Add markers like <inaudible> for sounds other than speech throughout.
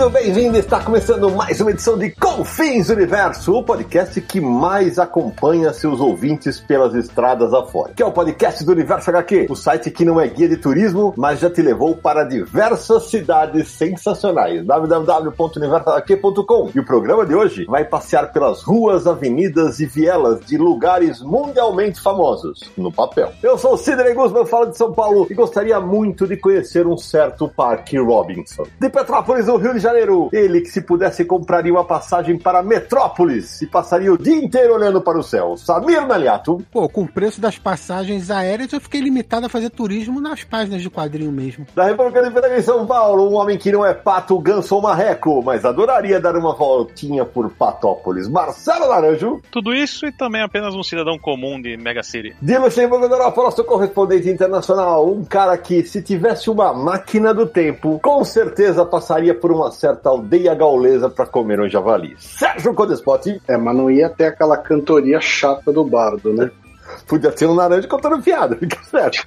Bem-vindo, bem-vindo! Está começando mais uma edição de Confins Universo, o podcast que mais acompanha seus ouvintes pelas estradas afora. Que é o podcast do Universo HQ, o site que não é guia de turismo, mas já te levou para diversas cidades sensacionais. www.universohq.com E o programa de hoje vai passear pelas ruas, avenidas e vielas de lugares mundialmente famosos, no papel. Eu sou o Sidney Guzman, falo de São Paulo e gostaria muito de conhecer um certo Parque Robinson. De Petrópolis, no Rio de Janeiro. Ele que se pudesse compraria uma passagem para Metrópolis e passaria o dia inteiro olhando para o céu. Samir Naliato. Pô, com o preço das passagens aéreas, eu fiquei limitado a fazer turismo nas páginas de quadrinho mesmo. Da República de Federal em São Paulo, um homem que não é pato, ganso ou marreco, mas adoraria dar uma voltinha por Patópolis. Marcelo Laranjo. Tudo isso e também apenas um cidadão comum de Mega City. De Luxemburgo da Europa, nosso correspondente internacional, um cara que, se tivesse uma máquina do tempo, com certeza passaria por uma certa aldeia gaulesa para comer um javali. Sérgio Codespot. É, mas não ia ter aquela cantoria chata do bardo, né? <laughs> Podia ter um naranja contando piada, fica certo.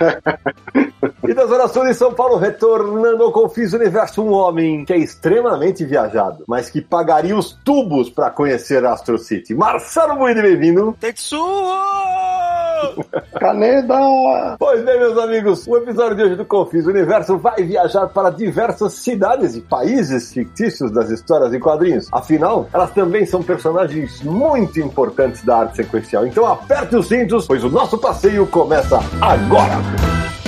<laughs> e das orações de São Paulo, retornando ao Confis Universo, um homem que é extremamente viajado, mas que pagaria os tubos para conhecer Astro City. Marcelo Buide, bem-vindo. Tetsuo! Caneda! Pois bem, meus amigos, o episódio de hoje do Confis Universo vai viajar para diversas cidades e países fictícios das histórias em quadrinhos. Afinal, elas também são personagens muito importantes da arte sequencial. Então aperte os cintos, pois o nosso passeio começa agora!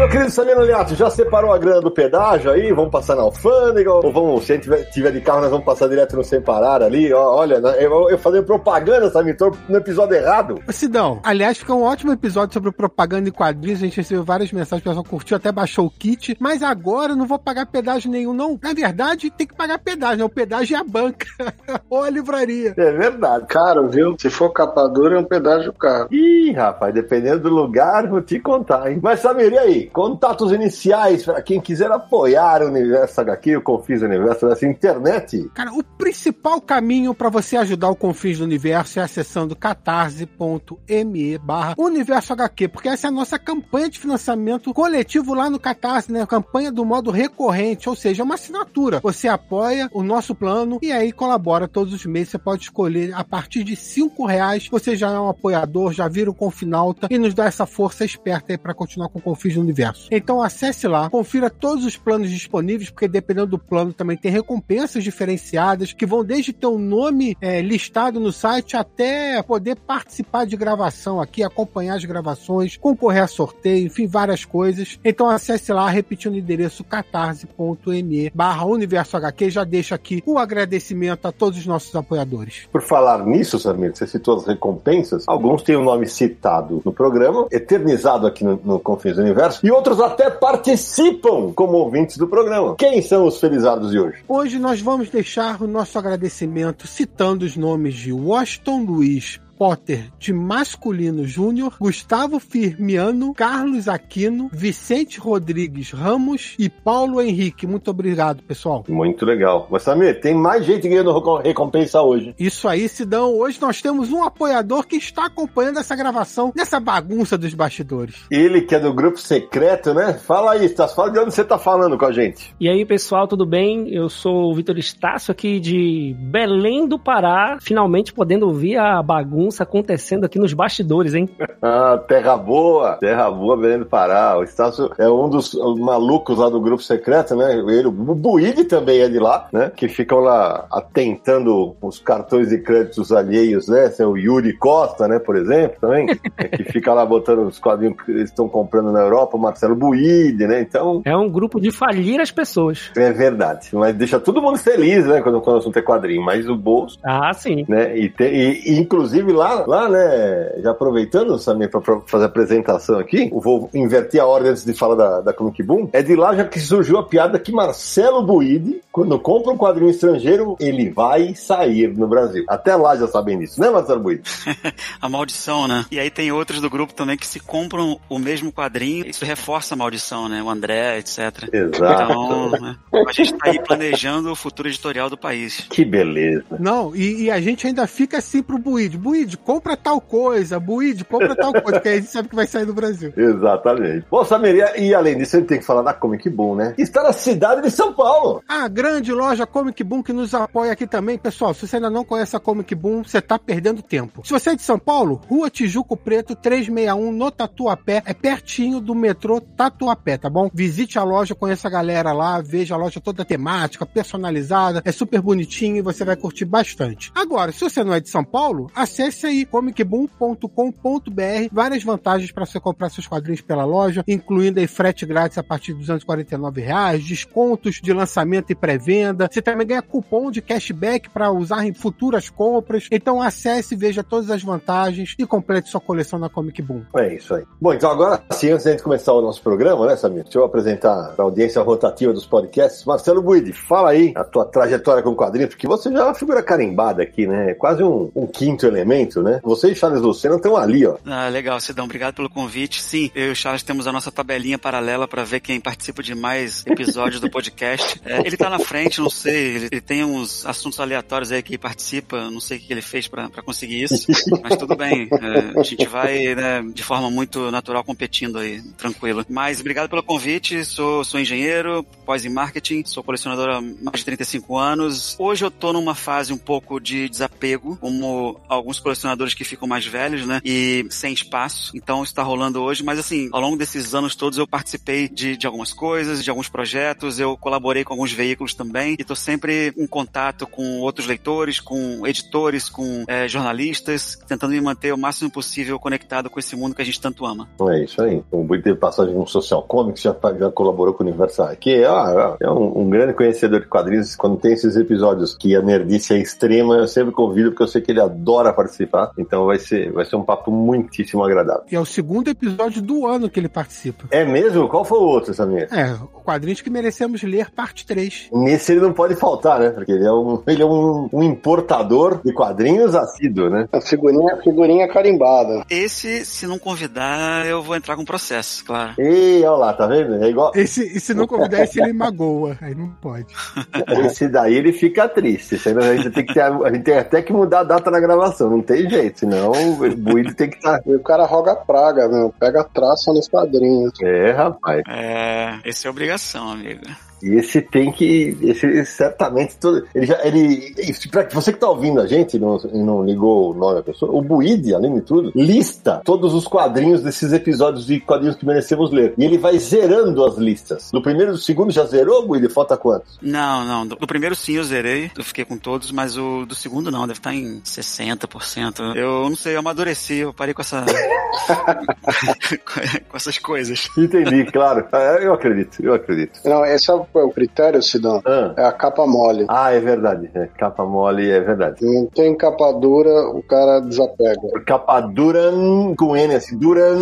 Meu querido Samir Liato, já separou a grana do pedágio aí? Vamos passar na alfândega? Ou vamos, se a gente tiver, tiver de carro, nós vamos passar direto no sem parar ali? Ó, olha, né, eu, eu falei propaganda, Samir, tô no episódio errado. Sidão, aliás, fica um ótimo episódio sobre propaganda e quadrinhos. A gente recebeu várias mensagens, o pessoal curtiu, até baixou o kit. Mas agora eu não vou pagar pedágio nenhum, não. Na verdade, tem que pagar pedágio, né? O pedágio é a banca <laughs> ou a livraria. É verdade. Caro, viu? Se for capa dura, é um pedágio caro. Ih, rapaz, dependendo do lugar, vou te contar, hein? Mas Samir, e aí? Contatos iniciais para quem quiser apoiar o Universo HQ, o Confis Universo nessa internet. Cara, o principal caminho para você ajudar o Confins do Universo é acessando catarse.me barra Universo HQ, porque essa é a nossa campanha de financiamento coletivo lá no Catarse, né? Campanha do modo recorrente, ou seja, é uma assinatura. Você apoia o nosso plano e aí colabora todos os meses. Você pode escolher a partir de cinco reais. Você já é um apoiador, já vira o Confinalta e nos dá essa força esperta aí para continuar com o Confins do Universo. Então acesse lá, confira todos os planos disponíveis, porque dependendo do plano também tem recompensas diferenciadas que vão desde ter um nome é, listado no site até poder participar de gravação aqui, acompanhar as gravações, concorrer a sorteio, enfim, várias coisas. Então acesse lá, repetindo o endereço catarse.me barra Universo HQ. Já deixa aqui o agradecimento a todos os nossos apoiadores. Por falar nisso, Samir, você citou as recompensas, alguns têm o nome citado no programa, eternizado aqui no, no Confins do Universo, e outros até participam como ouvintes do programa. Quem são os felizardos de hoje? Hoje nós vamos deixar o nosso agradecimento citando os nomes de Washington Luiz, Potter de Masculino Júnior, Gustavo Firmiano, Carlos Aquino, Vicente Rodrigues Ramos e Paulo Henrique. Muito obrigado, pessoal. Muito legal. Mas, Samir, tem mais gente ganhando recompensa hoje. Isso aí, Sidão. Hoje nós temos um apoiador que está acompanhando essa gravação nessa bagunça dos bastidores. Ele que é do grupo secreto, né? Fala aí, Estácio. Fala de onde você está falando com a gente. E aí, pessoal, tudo bem? Eu sou o Vitor Estácio aqui de Belém do Pará, finalmente podendo ouvir a bagunça acontecendo aqui nos bastidores, hein? <laughs> ah, terra boa, terra boa, Belém do Pará. O Estácio é um dos malucos lá do grupo secreto, né? Ele, o Buide também é de lá, né? Que ficam lá atentando os cartões de créditos alheios, né? Tem o Yuri Costa, né? Por exemplo, também, que fica lá botando os quadrinhos que eles estão comprando na Europa, o Marcelo Buide, né? Então. É um grupo de falir as pessoas. É verdade. Mas deixa todo mundo feliz, né? Quando, quando o assunto é quadrinho. Mas o bolso. Ah, sim. Né? E, tem, e, e inclusive lá, lá, né? Já aproveitando, Samir, pra pra fazer a apresentação aqui, eu vou inverter a ordem antes de falar da, da Comic Boom. É de lá já que surgiu a piada que Marcelo Buide, quando compra um quadrinho estrangeiro, ele vai sair no Brasil. Até lá já sabem disso, né, Marcelo Buide? <laughs> a maldição, né? E aí tem outros do grupo também que se compram o mesmo quadrinho, isso reforça a maldição, né? O André, etc. Exato. Então, né? a gente tá aí planejando o futuro editorial do país. Que beleza. Não, e, e a gente ainda fica assim pro Buide. Buide, compra tal coisa. Buide, compra tal coisa. que aí a gente sabe que vai sair do Brasil. Exatamente. Bom, Samir, e além disso, a gente tem que falar da Comic Boom, né? Que está na cidade de São Paulo. A grande loja Comic Boom que nos apoia aqui também. Pessoal, se você ainda não conhece a Comic Boom, você tá perdendo tempo. Se você é de São Paulo, Rua Tijuco Preto 361 no Tatuapé. É pertinho do metrô Tatuapé, tá bom? Visite a loja, conheça a galera lá, veja a loja toda temática, personalizada. É super bonitinho e você vai curtir bastante. Agora, se você não é de São Paulo, acesse aí comicboom.com.br. Várias vantagens para você comprar seus quadrinhos pela loja, incluindo aí frete grátis a partir de 249 reais, descontos de lançamento e pré-venda. Você também ganha cupom de cashback para usar em futuras compras. Então acesse, veja todas as vantagens e complete sua coleção na Comic Boom. É isso aí. Bom, então agora sim, antes de começar o nosso programa, né, Samir? Deixa eu apresentar a audiência rotativa dos podcasts. Marcelo Buide, fala aí a tua trajetória com quadrinhos, porque você já é uma figura carimbada aqui, né? Quase um, um quinto elemento, né? Você e Charles Lucena estão ali, ó. Ah, legal, Cidão. Obrigado pelo convite. Sim, eu e o Charles temos a nossa tabelinha paralela para ver quem participa de mais episódios do podcast. É, ele tá na frente, não sei, ele, ele, tem uns assuntos aleatórios aí que participa, não sei o que ele fez para conseguir isso, mas tudo bem. É, a gente vai né, de forma muito natural competindo aí, tranquilo. Mas obrigado pelo convite, sou, sou engenheiro, pós em marketing, sou colecionador há mais de 35 anos. Hoje eu tô numa fase um pouco de desapego, como alguns que ficam mais velhos, né? E sem espaço. Então está rolando hoje, mas assim, ao longo desses anos todos eu participei de, de algumas coisas, de alguns projetos, eu colaborei com alguns veículos também e tô sempre em contato com outros leitores, com editores, com é, jornalistas, tentando me manter o máximo possível conectado com esse mundo que a gente tanto ama. É isso aí. O Bui teve passagem no Social Comics, já, já colaborou com o Universal, que é, ah, é um, um, grande conhecedor de quadrinhos. Quando tem esses episódios que a nerdice é extrema, eu sempre convido, porque eu sei que ele adora participar. Então vai ser, vai ser um papo muitíssimo agradável. E é o segundo episódio do ano que ele participa. É mesmo? Qual foi o outro, Samir? É, quadrinhos que merecemos ler, parte 3. Nesse ele não pode faltar, né? Porque ele é um, ele é um, um importador de quadrinhos assíduo, né? A figurinha, figurinha carimbada. Esse, se não convidar, eu vou entrar com processo, claro. E olha lá, tá vendo? É igual. Esse, e se não convidar, esse ele magoa. Aí não pode. Esse daí ele fica triste. A gente, tem que ter, a gente tem até que mudar a data da gravação. Não tem jeito, senão o Buído tem que estar. E o cara roga praga, meu. Pega traça nos quadrinhos. É, rapaz. É, esse é obrigação, amigo. E esse tem que. Esse certamente. Todo, ele já. Ele, pra você que tá ouvindo a gente e não, não ligou o nome da pessoa, o Buide, além de tudo, lista todos os quadrinhos desses episódios de quadrinhos que merecemos ler. E ele vai zerando as listas. No primeiro e no segundo já zerou, Buide? Falta quantos? Não, não. Do primeiro sim eu zerei. Eu fiquei com todos, mas o do segundo não. Deve estar em 60%. Eu não sei, eu amadureci. Eu parei com essa. <laughs> <laughs> com essas coisas. Entendi, claro. É, eu acredito, eu acredito. Não, esse é o critério, Sidão? Ah. É a capa mole. Ah, é verdade. É, capa mole é verdade. Não tem capa dura, o cara desapega. Capa dura com N, assim, dura,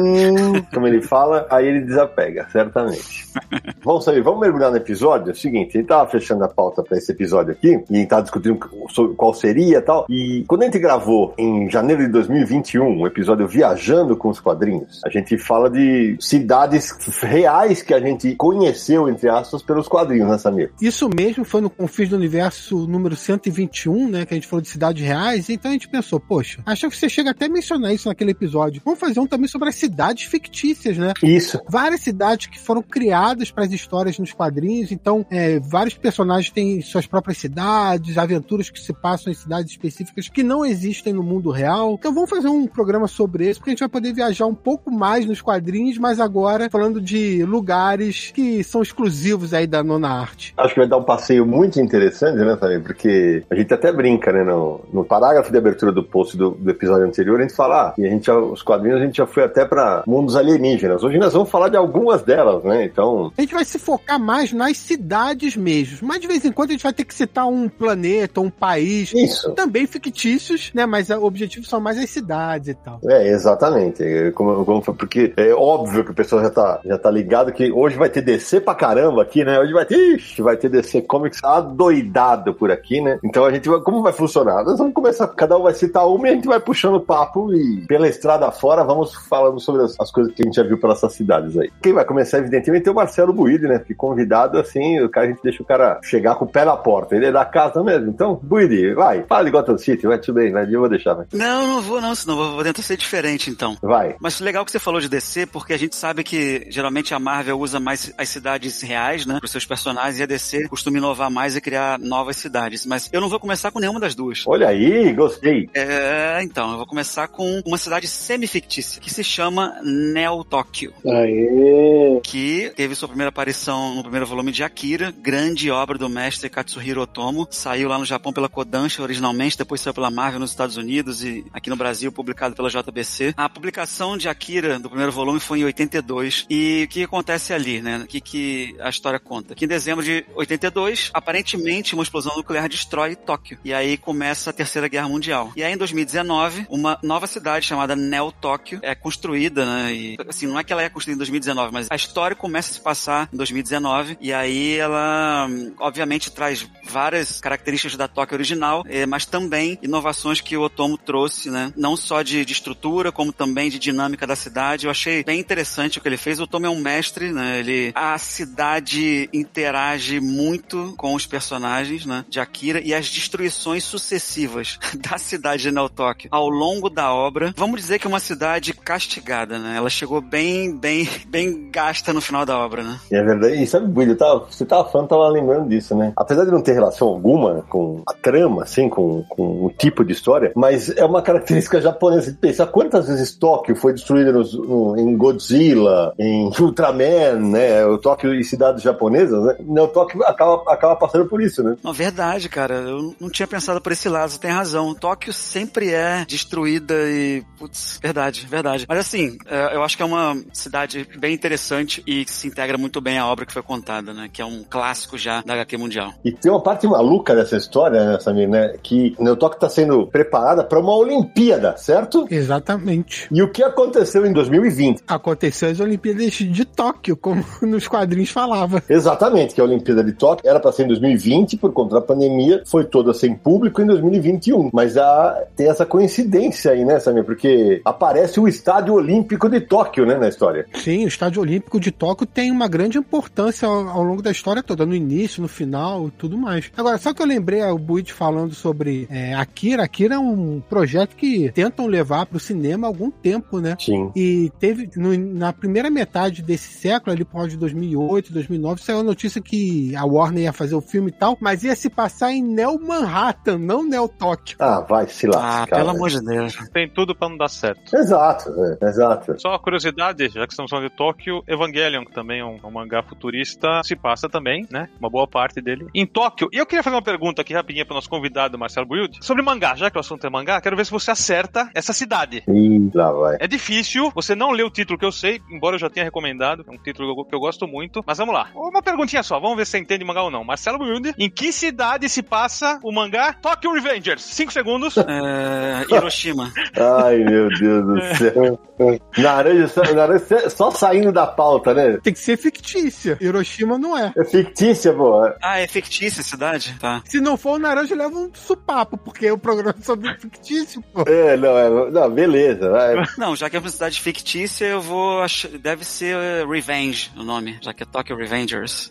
como ele fala, aí ele desapega, certamente. <laughs> vamos saber, vamos mergulhar no episódio? É o seguinte, a gente tava fechando a pauta para esse episódio aqui, e a gente tava discutindo sobre qual seria e tal, e quando a gente gravou em janeiro de 2021, um episódio Viajando com os Quadrinhos, a gente fala de cidades reais que a gente conheceu, entre aspas, pelos quadrinhos, né, Samir? Isso mesmo, foi no Confins do Universo número 121, né, que a gente falou de cidades reais, então a gente pensou, poxa, acho que você chega até a mencionar isso naquele episódio. Vamos fazer um também sobre as cidades fictícias, né? Isso. Várias cidades que foram criadas para as histórias nos quadrinhos, então é, vários personagens têm suas próprias cidades, aventuras que se passam em cidades específicas que não existem no mundo real. Então vamos fazer um programa sobre isso, porque a gente vai poder viajar um pouco mais nos quadrinhos, mas agora falando de lugares que são exclusivos aí da nona arte. Acho que vai dar um passeio muito interessante, né, também, porque a gente até brinca, né, no, no parágrafo de abertura do post do, do episódio anterior, a gente fala, ah, e a gente, os quadrinhos a gente já foi até pra mundos alienígenas. Hoje nós vamos falar de algumas delas, né, então... A gente vai se focar mais nas cidades mesmo. Mas de vez em quando a gente vai ter que citar um planeta, um país. Isso. Também fictícios, né? Mas o objetivo são mais as cidades e tal. É, exatamente. É, Como, como porque é óbvio que o pessoal já tá, já tá ligado que hoje vai ter DC pra caramba aqui, né? Hoje vai ter, ixi, vai ter DC Comics adoidado por aqui, né? Então a gente vai, como vai funcionar? Nós vamos começar, cada um vai citar uma e a gente vai puxando o papo e pela estrada fora vamos falando sobre as, as coisas que a gente já viu pelas essas cidades aí. Quem vai começar, evidentemente, é o Marcelo Buide, né? Que convidado, assim, o cara, a gente deixa o cara chegar com o pé na porta. Ele é da casa mesmo. Então, Buide, vai, fala de Gotham City, vai, tudo bem, vai, eu vou deixar, vai. Não, não vou não, senão vou tentar ser diferente então. Vai. Mas legal que você falou de DC, porque a gente sabe que geralmente a Marvel usa mais as cidades reais, né, para seus personagens, e a DC costuma inovar mais e criar novas cidades. Mas eu não vou começar com nenhuma das duas. Olha aí, gostei. É, então, eu vou começar com uma cidade semi-fictícia, que se chama Neo Tóquio, Aê! que teve sua primeira aparição no primeiro volume de Akira, grande obra do mestre Katsuhiro Otomo. Saiu lá no Japão pela Kodansha originalmente, depois saiu pela Marvel nos Estados Unidos e aqui no Brasil publicado pela JBC. A publicação de Akira do primeiro volume foi em 82 e o que acontece ali, né? O que, que a história conta? Que em dezembro de 82, aparentemente uma explosão nuclear destrói Tóquio e aí começa a Terceira Guerra Mundial. E aí em 2019, uma nova cidade chamada Neo Tóquio é construída, né? E assim, não é que ela é construída em 2019, mas a história começa a se passar em 2019 e aí ela obviamente traz várias características da Tóquio original, eh, mas também inovações que o Otomo trouxe, né? Não só de, de estrutura, como também de dinâmica da cidade. Eu achei bem interessante o que ele fez. O Otomo é um mestre, né? Ele a cidade interage muito com os personagens, né? De Akira e as destruições sucessivas <laughs> da cidade de Neo Tóquio ao longo da obra. Vamos dizer que é uma cidade castigada, né? Ela chegou bem, bem, <laughs> bem gasta no final da obra, né? É verdade. E sabe, tava, você tava falando, tava lembrando disso, né? Apesar de não ter relação alguma com a trama, assim, com, com o tipo de história, mas é uma característica japonesa de pensar quantas vezes Tóquio foi destruída no- em Godzilla, em Ultraman, né? O Tóquio e cidades japonesas, né? Não, o Tóquio acaba, acaba passando por isso, né? Não, verdade, cara. Eu não tinha pensado por esse lado, você tem razão. Tóquio sempre é destruída e. Putz, verdade, verdade. Mas assim, é, eu acho que é uma cidade bem interessante e que se integra muito bem à obra que foi contada, né? Que é um clássico já da HQ Mundial. E tem uma parte maluca dessa história, né, Samir, né? Que Neo Tóquio está sendo preparada para uma Olimpíada, certo? Exatamente. E o que aconteceu em 2020? Aconteceu as Olimpíadas de Tóquio, como <laughs> nos quadrinhos falava. Exatamente, que a Olimpíada de Tóquio era para ser em 2020, por conta da pandemia, foi toda sem público em 2021. Mas a, tem essa coincidência aí, né, Samir? Porque aparece o Estádio Olímpico de Tóquio, né, na história. Sim, o Estádio Olímpico de Tóquio tem uma grande importância ao, ao longo da história toda, no início, no final e tudo mais. Agora, só que eu lembrei o Buit falando sobre é, Akira. Akira é um projeto que tentam levar para o cinema há algum tempo, né? Sim. E teve, no- na primeira metade desse século, ali por volta de 2008, 2009, saiu notícia que a Warner ia fazer o filme e tal, mas ia se passar em Neo Manhattan, não Neo Tóquio. Ah, vai se Ah, lascar. pelo né? amor de Deus. Tem tudo pra não dar certo. Exato, é, exato. Só uma curiosidade, já que estamos falando de Tóquio, Evangelion, que também é um, um mangá futurista, se passa também, né? Uma boa parte dele em Tóquio. E eu queria fazer uma pergunta aqui rapidinha para o nosso convidado, Marcelo Build, sobre mangá. Já que o assunto é mangá, quero ver se você acerta essa cidade. Ih, lá vai. É difícil, você não leu o título que eu sei, embora eu já tenha recomendado, é um título que eu- que eu gosto muito, mas vamos lá. Uma perguntinha só, vamos ver se você entende mangá ou não. Marcelo Build, em que cidade se passa o mangá Tokyo Revengers? Cinco segundos. É, Hiroshima. <laughs> Ai, meu Deus do céu. <laughs> Naranja, só- naranja só saindo da pauta, né? Tem que ser fictícia. Hiroshima não é. É fictícia, pô. Ah, é fictícia a cidade? Tá. Se não for o Naranja, leva um supapo, porque o programa é sobre fictício, pô. É, não, é, não beleza. Vai. Não, já que é uma cidade fictícia, eu vou. Deve ser eh, Revenge o nome, já que é Tokyo Revengers.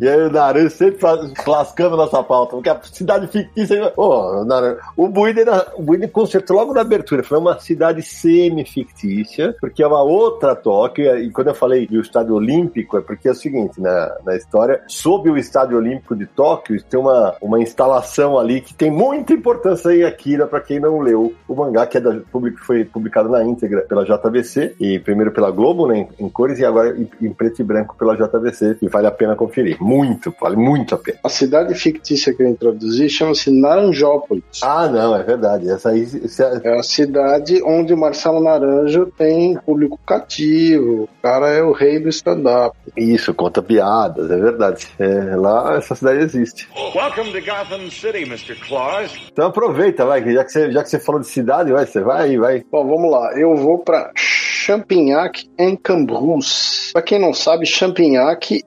E aí o Naran sempre lascando nossa pauta, porque a cidade fictícia. Naran, o Buiden, o Buiden consertou logo na abertura, foi uma cidade semi-fictícia, porque é uma outra Tóquio, e quando eu falei do estádio olímpico, é porque é o seguinte, na, na história, sob o estádio olímpico de Tóquio, tem uma, uma instalação ali que tem muita importância em Akira, para quem não leu o mangá, que é da, foi publicado na íntegra pela JBC, e primeiro pela Globo, né, em, em cores, e agora em, em preto e branco pela pela JVC e vale a pena conferir. Muito, vale muito a pena. A cidade fictícia que eu introduzi chama-se Naranjópolis. Ah, não, é verdade. Essa aí. essa- É a cidade onde o Marcelo Naranjo tem público cativo. O cara é o rei do stand-up. Isso, conta piadas, é verdade. É, lá essa cidade existe. Welcome to Gotham City, Mr. Claus. Então aproveita, vai, que já que você, já que você falou de cidade, vai, você vai aí, vai. Bom, vamos lá. Eu vou para Champignac en Cambrousse. Pra quem não sabe, Champignac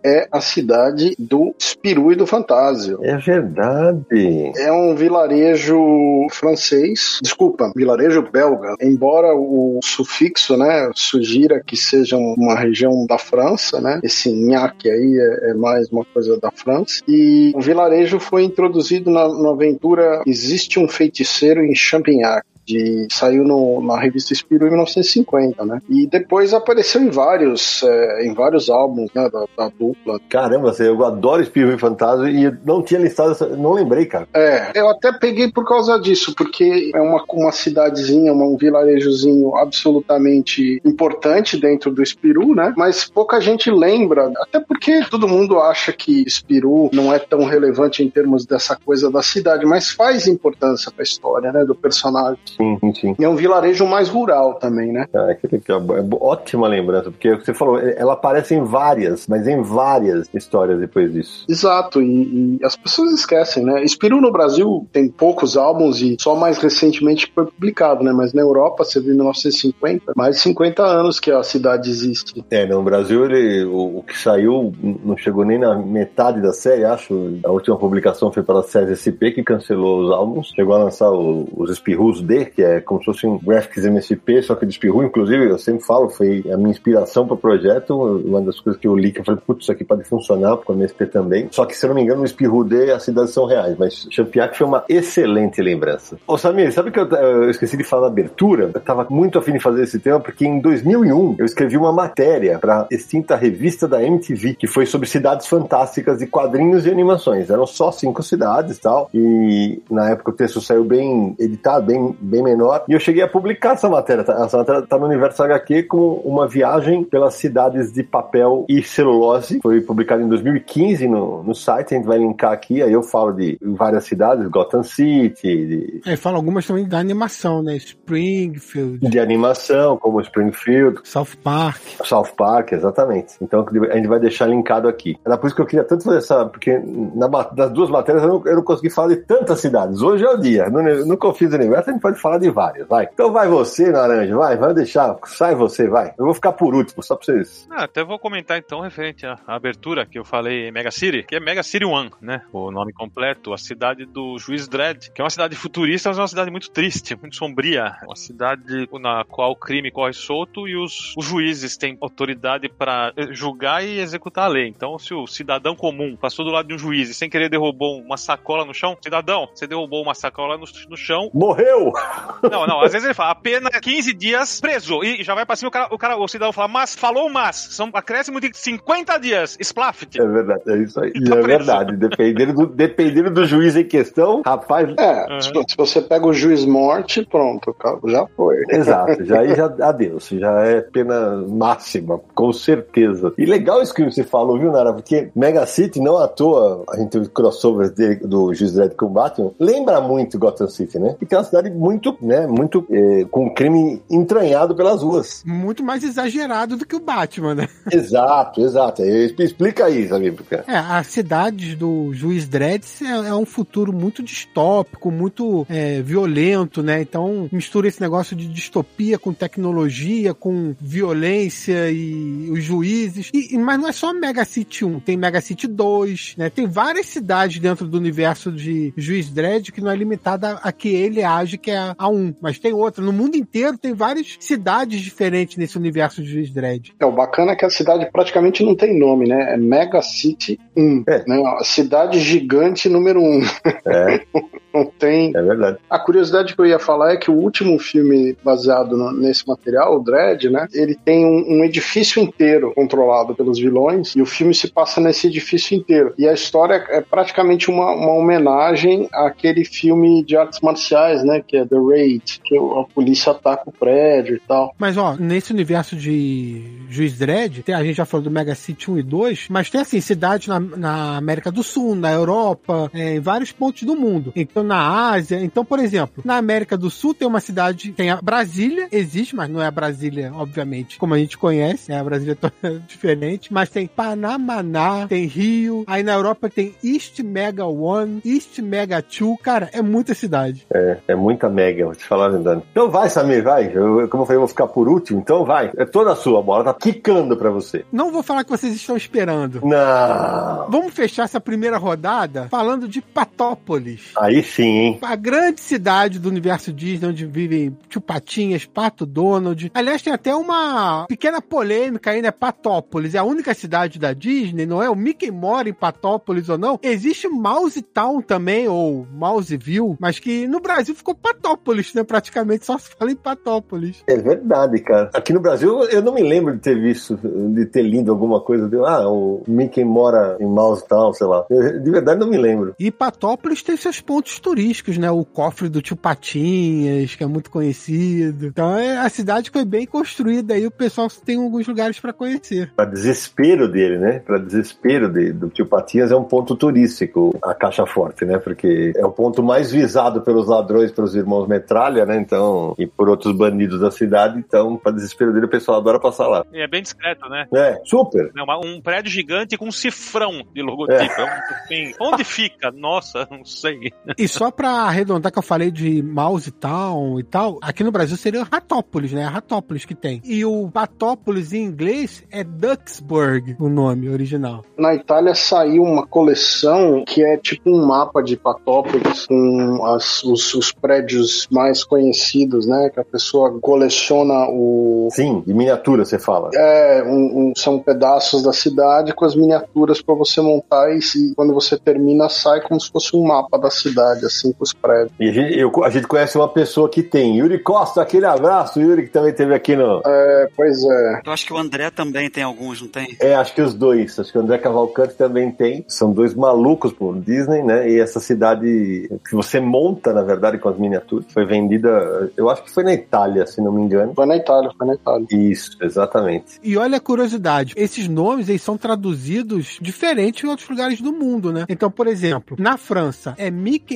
é a cidade do Espiru e do Fantásio. É verdade. É um vilarejo francês, desculpa, vilarejo belga. Embora o sufixo, né, sugira que seja uma região da França, né, esse nhaque aí é, é mais uma coisa da França. E o vilarejo foi introduzido na, na aventura Existe um Feiticeiro em Champignac. De, saiu no- na revista Espírito em 1950, né? E depois apareceu em vários, é, em vários álbuns, né, da, da dupla. Caramba, você- eu adoro Espirro e Fantasma e não tinha listado, essa, não lembrei, cara. É, eu até peguei por causa disso, porque é uma, uma cidadezinha, uma- um vilarejozinho absolutamente importante dentro do Espiru, né? Mas pouca gente lembra, até porque todo mundo acha que Espiru não é tão relevante em termos dessa coisa da cidade, mas faz importância pra história, né, do personagem. Sim, sim. E é um vilarejo mais rural também, né? Ah, que legal. É ótima lembrança, porque o que você falou, é- ela aparece em várias, mas em várias histórias depois disso. Exato, e, e as pessoas esquecem, né? Espiru no Brasil tem poucos álbuns e só mais recentemente foi publicado, né? Mas na Europa, você viu em 1950, mais de 50 anos que a cidade existe. É, no Brasil ele, o, o que saiu não chegou nem na metade da série, acho. A última publicação foi pela SESI SP, que cancelou os álbuns. Chegou a lançar o- os Espirrus Que é como se fosse um Graphics MSP, só que de Espirru. Inclusive, eu sempre falo, foi a minha inspiração para o projeto. Uma das coisas que eu li, que eu falei, putz, isso aqui pode funcionar com a MSP também. Só que, se eu não me engano, o Espirru D as cidades são reais, mas Champiac foi uma excelente lembrança. Ô, Samir, sabe que eu, eu esqueci de falar na abertura? Eu tava muito afim de fazer esse tema, porque em 2001 eu escrevi uma matéria para extinta revista da MTV, que foi sobre cidades fantásticas de quadrinhos e animações. Eram só cinco cidades e tal, e na época o texto saiu bem editado, bem, bem menor, e eu cheguei a publicar essa matéria. tá? Essa matéria tá no Universo HQ com uma viagem pelas cidades de papel e celulose. Foi publicado em 2015 no, no site, a gente vai linkar aqui, aí eu falo de várias cidades, Gotham City, de, Aí fala algumas também da animação, né? Springfield, de animação, como Springfield, South Park. South Park, exatamente. Então a gente vai deixar linkado aqui. Era por isso que eu queria tanto fazer essa, porque na, das duas matérias eu não, eu não consegui falar de tantas cidades. Hoje é o dia. No, no Confins do Universo a gente pode falar de várias, vai. Então vai você, Naranja, vai, vai deixar. Sai você, vai. Eu vou ficar por último, só pra vocês. Ah, até vou comentar então referente à abertura que eu falei Mega City, que é Mega City One, né? O nome completo, a cidade do Juiz Dredd, que é uma cidade futurista, mas é uma cidade muito triste, muito sombria. Uma cidade na qual o crime corre solto e os, os juízes têm autoridade para julgar e executar a lei. Então, se o cidadão comum passou do lado de um juiz e sem querer derrubou uma sacola no chão, cidadão, você derrubou uma sacola no, no chão, Morreu! Não, não, às vezes ele fala, a pena é 15 dias preso. E já vai pra cima, o cara, o, cara, o cidadão fala, mas, falou mas, são acréscimo de 50 dias, splaft. É verdade, é isso aí. E Tá é preso. verdade. Dependendo do, dependendo do juiz em questão, rapaz. É, se, se você pega o juiz morte, pronto, já foi. <laughs> Exato, já aí já adeus, já é pena máxima, com certeza. E legal isso que você falou, viu, Nara? Porque Mega City, não à toa, a gente teve crossovers dele, do Juiz Dredd com Batman, lembra muito Gotham City, né? Porque é uma cidade muito, né, muito é, com crime entranhado pelas ruas. Muito mais exagerado do que o Batman, né? <laughs> Exato, exato. É, Explica aí, sabe? É, a cidade do Juiz Dredd é, é um futuro muito distópico, muito é, violento, né? Então mistura esse negócio de distopia com tecnologia, com violência e os juízes. E- mas não é só Mega City 1, tem Mega City 2, né? Tem várias cidades dentro do universo de Juiz Dredd que não é limitada a que ele age, que é a, a 1. Mas tem outra. No mundo inteiro tem várias cidades diferentes nesse universo de Juiz Dredd. É, o bacana é que a cidade praticamente não tem nome, né? É Mega City 1. É. Né? A cidade gigante número 1. É. <laughs> Não tem. É verdade. A curiosidade que eu ia falar é que o último filme baseado no- nesse material, o Dredd, né? Ele tem um, um edifício inteiro controlado pelos vilões e o filme se passa nesse edifício inteiro. E a história é praticamente uma, uma homenagem àquele filme de artes marciais, né? Que é The Raid, que a polícia ataca o prédio e tal. Mas, ó, nesse universo de Juiz Dredd, tem- a gente já falou do Mega City 1 e 2, mas tem, assim, cidades na, na América do Sul, na Europa, é, em vários pontos do mundo. Então, na Ásia. Então, por exemplo, na América do Sul tem uma cidade, tem a Brasília, existe, mas não é a Brasília, obviamente, como a gente conhece, é a Brasília toda <laughs> diferente, mas tem Panamaná, tem Rio, aí na Europa tem East Mega One, East Mega Two, cara, é muita cidade. É, é muita mega, vou te falar verdade. Então vai, Samir, vai. Eu, como eu falei, eu vou ficar por último, então vai. É toda a sua bola, tá quicando pra você. Não vou falar que vocês estão esperando. Não. Vamos fechar essa primeira rodada falando de Patópolis. Aí sim, hein? A grande cidade do universo Disney, onde vivem Tio Patinhas, Pato Donald. Aliás, tem até uma pequena polêmica aí, né? Patópolis é a única cidade da Disney, não é? O Mickey mora em Patópolis ou não? Existe Mouse Town também, ou Mouseville, mas que no Brasil ficou Patópolis, né? Praticamente só se fala em Patópolis. É verdade, cara. Aqui no Brasil, eu não me lembro de ter visto, de ter lido alguma coisa. De, ah, o Mickey mora em Mouse Town, sei lá. Eu, de verdade, não me lembro. E Patópolis tem seus pontos turísticos, né? O cofre do Tio Patinhas, que é muito conhecido. Então é, a cidade foi bem construída aí, o pessoal tem alguns lugares para conhecer. Pra desespero dele, né? Pra desespero de, do tio Patinhas, é um ponto turístico, a Caixa Forte, né? Porque é o ponto mais visado pelos ladrões, pelos irmãos Metralha, né? Então, e por outros bandidos da cidade. Então, pra desespero dele, o pessoal adora passar lá. E é bem discreto, né? É, super. É uma- um prédio gigante com um cifrão de logotipo. É. um- assim, onde fica? Nossa, não sei. E só pra arredondar que eu falei de Mouse Town e tal, aqui no Brasil seria Ratópolis, né? Ratópolis que tem. E o Patópolis em inglês é Duxburg, o nome original. Na Itália saiu uma coleção que é tipo um mapa de Patópolis com as- os, os prédios mais conhecidos, né? Que a pessoa coleciona o. Sim, de miniatura, você fala. É, um- um- são pedaços da cidade com as miniaturas para você montar e se- quando você termina sai como se fosse um mapa da cidade, assim, com os prédios. E a gente, eu- a gente conhece uma pessoa que tem. Yuri Costa, aquele abraço. Yuri que também teve aqui no. É, pois é. Eu acho que o André também tem alguns, não tem? É, acho que os dois. Acho que o André Cavalcante também tem. São dois malucos por Disney, né? E essa cidade que você monta, na verdade, com as miniaturas, foi vendida, eu acho que foi na Itália, se não me engano. Foi na Itália, foi na Itália. Isso, exatamente. E olha a curiosidade, esses nomes eles são traduzidos diferentes em outros lugares do mundo, né? Então, por exemplo, na França é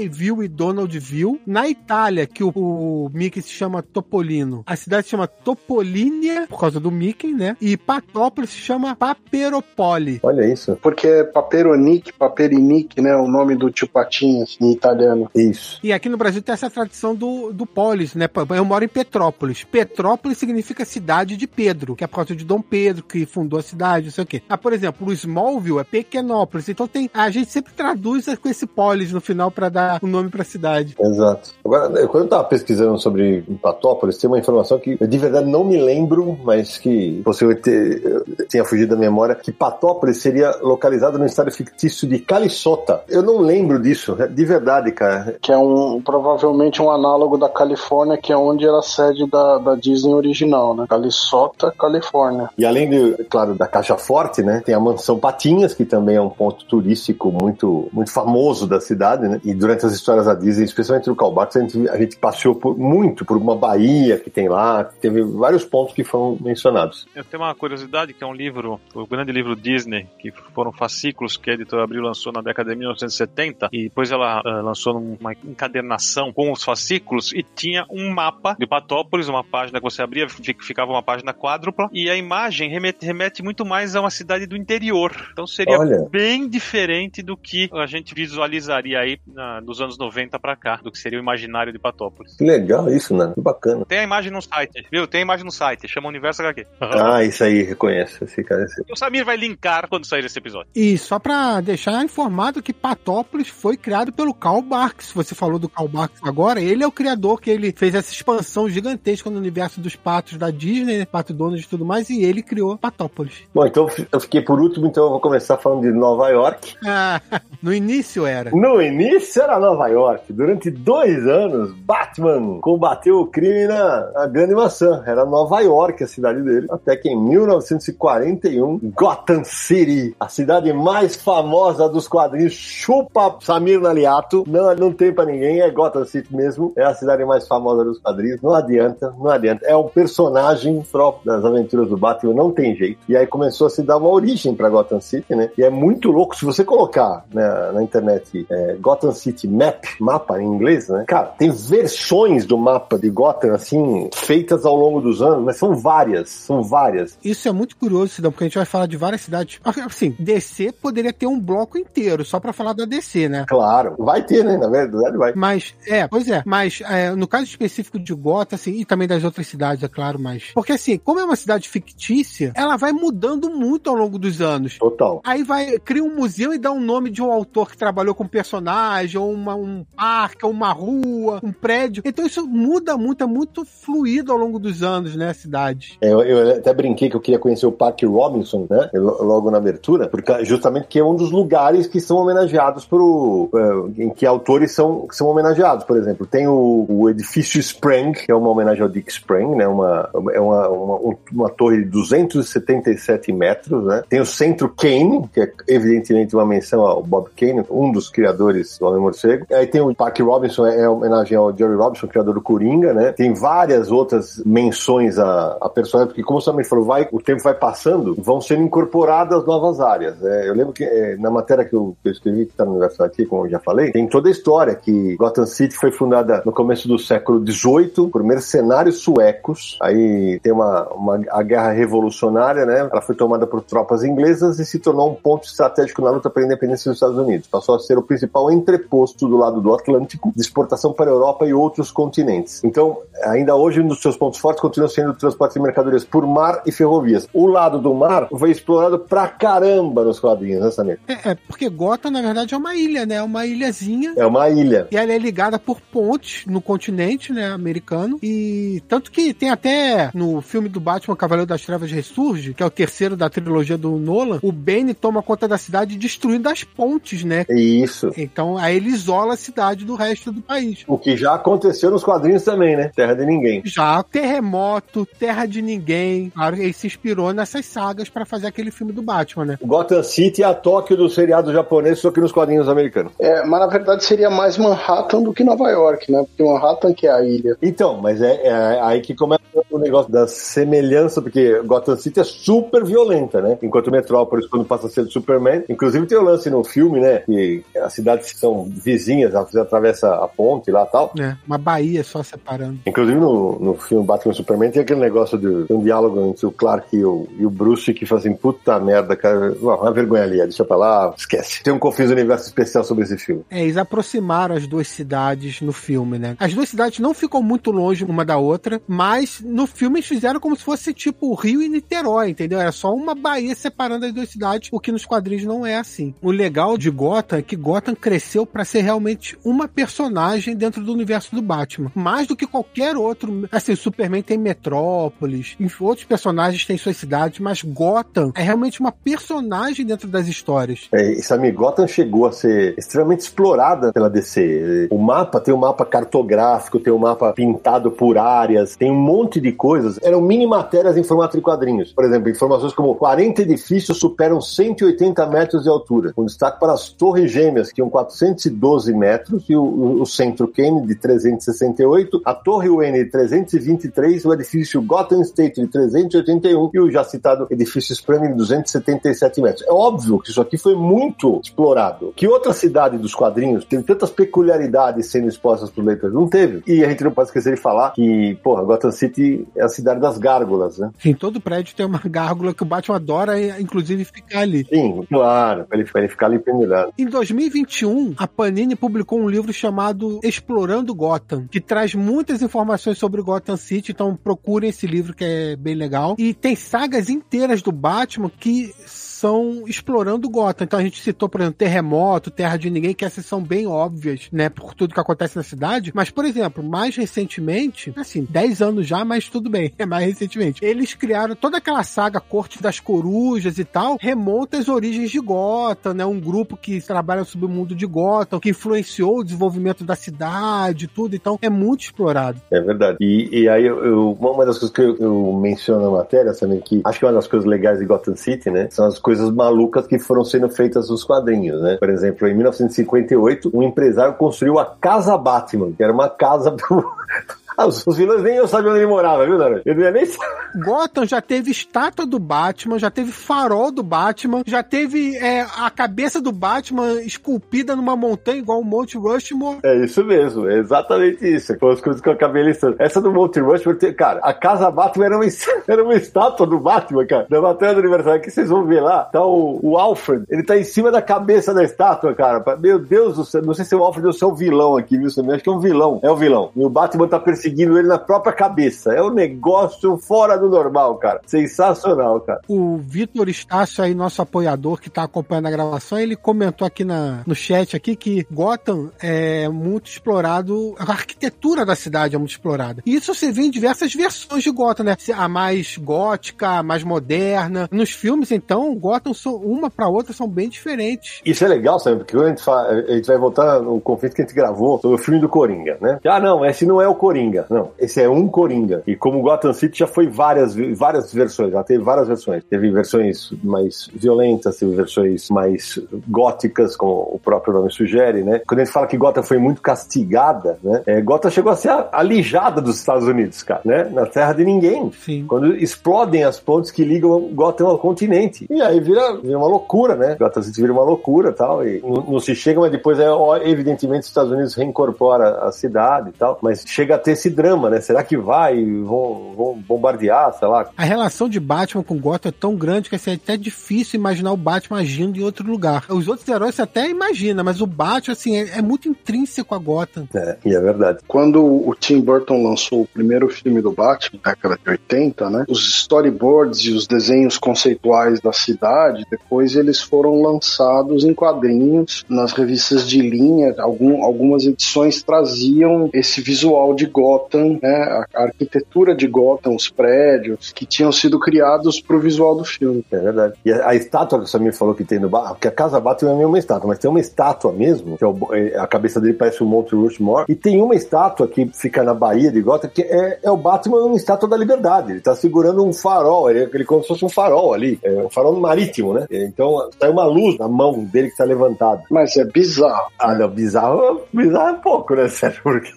Mickeyville e Donaldville. Na Itália, que o, o Mickey se chama Topolino, a cidade se chama Topolinia, por causa do Mickey, né? E Patópolis se chama Paperopoli. Olha isso. Porque é Paperonic, Paperinic, né? O nome do tio Patinhas em italiano. Isso. E aqui no Brasil tem essa tradição do, do polis, né? Eu moro em Petrópolis. Petrópolis significa cidade de Pedro, que é por causa de Dom Pedro, que fundou a cidade, não sei o quê. Ah, por exemplo, o Smallville é Pequenópolis. Então tem, a gente sempre traduz com esse polis no final para dar o nome pra cidade. Exato. Agora, quando eu tava pesquisando sobre Patópolis, tem uma informação que eu de verdade não me lembro, mas que possivelmente tinha fugido da memória, que Patópolis seria localizada no estado fictício de Caliçota. Eu não lembro disso, é de verdade, cara. Que é um provavelmente um análogo da Califórnia, que é onde era a sede da, da Disney original, né? Caliçota, Califórnia. E além, de, claro, da Caixa Forte, né, tem a Mansão Patinhas, que também é um ponto turístico muito, muito famoso da cidade, né? E durante as histórias da Disney, especialmente no Calbax, a gente, a gente passeou por- muito por uma baía que tem lá, teve vários pontos que foram mencionados. Eu tenho uma curiosidade que é um livro, o grande livro Disney, que foram fascículos que a editora Abril lançou na década de 1970 e depois ela ah, lançou numa encadernação com os fascículos e tinha um mapa de Patópolis, uma página que você abria, fi- ficava uma página quádrupla e a imagem remete, remete muito mais a uma cidade do interior. Então seria Olha. bem diferente do que a gente visualizaria aí na- dos anos 90 pra cá, do que seria o imaginário de Patópolis. Que legal isso, né? Que bacana. Tem a imagem no site, viu? Tem a imagem no site, chama Universo HQ. Ah, isso aí, reconheço. Esse cara, esse... O Samir vai linkar quando sair esse episódio. E só pra deixar informado que Patópolis foi criado pelo Karl Barks. Você falou do Karl Barks agora, ele é o criador que ele fez essa expansão gigantesca no universo dos patos da Disney, né? Pato Donald e tudo mais, e ele criou Patópolis. Bom, então eu fiquei por último, então eu vou começar falando de Nova York. Ah, <laughs> no início era. No início era Nova York. Durante dois anos, Batman combateu o crime na, Grande Maçã. Era Nova York a cidade dele. Até que em 1941, Gotham City, a cidade mais famosa dos quadrinhos, chupa Samir Naliato. Não, não tem pra ninguém, é Gotham City mesmo. É a cidade mais famosa dos quadrinhos. Não adianta, não adianta. É um personagem próprio das aventuras do Batman, não tem jeito. E aí começou a se dar uma origem pra Gotham City, né? E é muito louco. Se você colocar né, na internet é, Gotham City Map, mapa em inglês, né? Cara, tem versões do mapa de Gotham, assim, feitas ao longo dos anos, mas são várias, são várias. Isso é muito curioso, Sidão, porque a gente vai falar de várias cidades. Assim, DC poderia ter um bloco inteiro só pra falar da DC, né? Claro, vai ter, né? Na verdade, vai. Mas, é, pois é, mas é, no caso específico de Gotham, assim, e também das outras cidades, é claro, mas. Porque assim, como é uma cidade fictícia, ela vai mudando muito ao longo dos anos. Total. Aí vai, cria um museu e dá um nome de um autor que trabalhou com personagem, ou uma, um parque, uma rua, um prédio. Então isso muda muito, é muito fluido ao longo dos anos, né, a cidade. É, eu, eu até brinquei que eu queria conhecer o Parque Robinson, né? Logo na abertura, porque justamente que é um dos lugares que são homenageados pro. É, em que autores são, são homenageados. Por exemplo, tem o, o edifício Sprang, que é uma homenagem ao Dick Sprang, né? Uma, é uma, uma, uma torre de 277 metros, né? Tem o Centro Kane, que é evidentemente uma menção ao Bob Kane, um dos criadores do Homem Morcego. Aí tem o Parque Robinson, é homenagem ao Jerry Robinson, criador do Coringa, né? Tem várias outras menções a, a personagens, porque como o Samir falou, vai, o tempo vai passando, vão sendo incorporadas novas áreas. Né? Eu lembro que é, na matéria que eu, que eu escrevi, que está no universo aqui, como eu já falei, tem toda a história que Gotham City foi fundada no começo do século XVIII por mercenários suecos. Aí tem uma, uma a guerra revolucionária, né? Ela foi tomada por tropas inglesas e se tornou um ponto estratégico na luta pela independência dos Estados Unidos. Passou a ser o principal entreposto do lado do Atlântico de exportação para a Europa e outros continentes. Então, ainda hoje, um dos seus pontos fortes continua sendo o transporte de mercadorias por mar e ferrovias. O lado do mar foi explorado pra caramba nos quadrinhos, né, Samir? É, é porque Gotham, na verdade, é uma ilha, né? É uma ilhazinha. É uma ilha. E ela é ligada por pontes no continente, né, americano. E tanto que tem até no filme do Batman Cavaleiro das Trevas Ressurge, que é o terceiro da trilogia do Nolan, o Bane toma conta da cidade destruindo as pontes, né? Isso. Então aí ele isola a cidade do resto do país. O que já aconteceu nos quadrinhos também, né? Terra de Ninguém. Já, Terremoto, Terra de Ninguém. Claro, ele se inspirou nessas sagas para fazer aquele filme do Batman, né? Gotham City é a Tóquio do seriado japonês, só que nos quadrinhos americanos. É, mas na verdade seria mais Manhattan do que Nova York, né? Porque Manhattan que é a ilha. Então, mas é, é aí que começa o negócio da semelhança, porque Gotham City é super violenta, né? Enquanto Metrópolis, quando passa a ser Superman, inclusive tem o lance no filme, né? Que as cidades são vizinhas, você atravessa a ponte lá e tal. É, uma baía só separando. Inclusive no, no filme Batman Superman tem aquele negócio de um diálogo entre o Clark e o, e o Bruce que fazem puta merda, cara. Uma vergonha ali, deixa pra lá, esquece. Tem um Confins Universo especial sobre esse filme. É, eles aproximaram as duas cidades no filme, né? As duas cidades não ficam muito longe uma da outra, mas no filme eles fizeram como se fosse tipo Rio e Niterói, entendeu? Era só uma baía separando as duas cidades, o que nos quadrinhos não é assim. O legal de Gotham é que Gotham cresceu para ser realmente uma personagem dentro do universo do Batman. Mais do que qualquer outro. Assim, Superman tem Metrópolis, outros personagens têm suas cidades, mas Gotham é realmente uma personagem dentro das histórias. É, e sabe, Gotham chegou a ser extremamente explorada pela DC. O mapa tem um mapa cartográfico, tem um mapa pintado por áreas, tem um monte de coisas. Eram mini matérias em formato de quadrinhos. Por exemplo, informações como 40 edifícios superam 180 metros de altura, com destaque para as torres gêmeas, que tinham 412 metros, e o, o centro Kane de 368, a torre de 323, o edifício Gotham State de 381 e o já citado edifício Sprang de 277 metros. É óbvio que isso aqui foi muito explorado. Que outra cidade dos quadrinhos teve tantas peculiaridades sendo expostas para os leitores? Não teve. E a gente não pode esquecer de falar que, porra, Gotham City é a cidade das gárgulas, né? Sim, todo prédio tem uma gárgula que o Batman adora, inclusive, ficar ali. Sim, claro, para ele, ele ficar ali pendurado. Em 2021, a Panini publicou um livro chamado Explorando Gotham, que traz muitas informações sobre Gotham City, então procurem esse livro que é bem legal. E tem sagas inteiras do Batman que são explorando Gotham. Então a gente citou, por exemplo, Terremoto, Terra de Ninguém, que essas são bem óbvias, né, por tudo que acontece na cidade. Mas, por exemplo, mais recentemente, assim, 10 anos já, mas tudo bem, <laughs> é mais recentemente. Eles criaram toda aquela saga Corte das Corujas e tal, remonta às origens de Gotham, né? Um grupo que trabalha sobre o mundo de Gotham, que influenciou o desenvolvimento da cidade, tudo. Então é muito explorado. É verdade. E, e aí, eu, eu- uma das coisas que eu, eu menciono na matéria também, que acho que uma das coisas legais de Gotham City, né? São as coisas malucas que foram sendo feitas nos quadrinhos, né? Por exemplo, em 1958, um empresário construiu a Casa Batman, que era uma casa. <laughs> Ah, os, os vilões nem eu sabia onde ele morava, viu? Eu não ia nem <laughs> Gotham já teve estátua do Batman, já teve farol do Batman, já teve é, a cabeça do Batman esculpida numa montanha igual o Monte Rushmore. É isso mesmo, é exatamente isso. Foram as coisas que eu acabei listando. Essa do Monty Rushmore, cara, a casa Batman era uma, <laughs> era uma estátua do Batman, cara. Na matéria do aniversário que vocês vão ver lá, tá o, o Alfred, ele tá em cima da cabeça da estátua, cara. Meu Deus do céu, não sei se o Alfred é o seu vilão aqui, viu? Samir? Acho que é um vilão, é o vilão. E o Batman tá perseguindo ele na própria cabeça. É um negócio fora do normal, cara. Sensacional, cara. O Vitor Estácio aí, nosso apoiador que tá acompanhando a gravação, ele comentou aqui na, no chat aqui que Gotham é muito explorado, a arquitetura da cidade é muito explorada. E isso você vê em diversas versões de Gotham, né? A mais gótica, a mais moderna. Nos filmes, então, Gotham, são, uma pra outra, são bem diferentes. Isso é legal, sabe? Porque a gente, fa- a gente vai voltar no conflito que a gente gravou sobre o filme do Coringa, né? Ah, não, esse não é o Coringa. Não, esse é um Coringa. E como Gotham City já foi várias, várias versões, já teve várias versões. Teve versões mais violentas, teve versões mais góticas, como o próprio nome sugere, né? Quando a gente fala que Gotham foi muito castigada, né? É, Gotham chegou a ser a- alijada dos Estados Unidos, cara, né? Na terra de ninguém. Sim. Quando explodem as pontes que ligam Gotham ao continente. E aí vira, vira uma loucura, né? Gotham City vira uma loucura e tal. E não, não se chega, mas depois, é, evidentemente, os Estados Unidos reincorpora a cidade e tal. Mas chega a ter esse drama, né? Será que vai? Vão, vão bombardear, sei lá. A relação de Batman com Gotham é tão grande que assim, é até difícil imaginar o Batman agindo em outro lugar. Os outros heróis você até imagina, mas o Batman, assim, é, é muito intrínseco a Gotham. É, e é verdade. Quando o Tim Burton lançou o primeiro filme do Batman, na década de 80, né? Os storyboards e os desenhos conceituais da cidade, depois eles foram lançados em quadrinhos nas revistas de linha. Algum, algumas edições traziam esse visual de Gotham, né? A, arquitetura de Gotham, os prédios que tinham sido criados para o visual do filme. É verdade. E a, a estátua que o Samir falou que tem no bar, porque a casa Batman não é uma estátua, mas tem uma estátua mesmo, que é o- é- a cabeça dele parece o Monte Rushmore, e tem uma estátua que fica na Bahia de Gotham, que é, é o Batman uma estátua da liberdade. Ele tá segurando um farol, ele, ele como se fosse um farol ali, é um farol marítimo, né? Então sai uma luz na mão dele que tá levantado. Mas é bizarro. Ah, não, bizarro, bizarro é pouco, né, <laughs> sério? Porque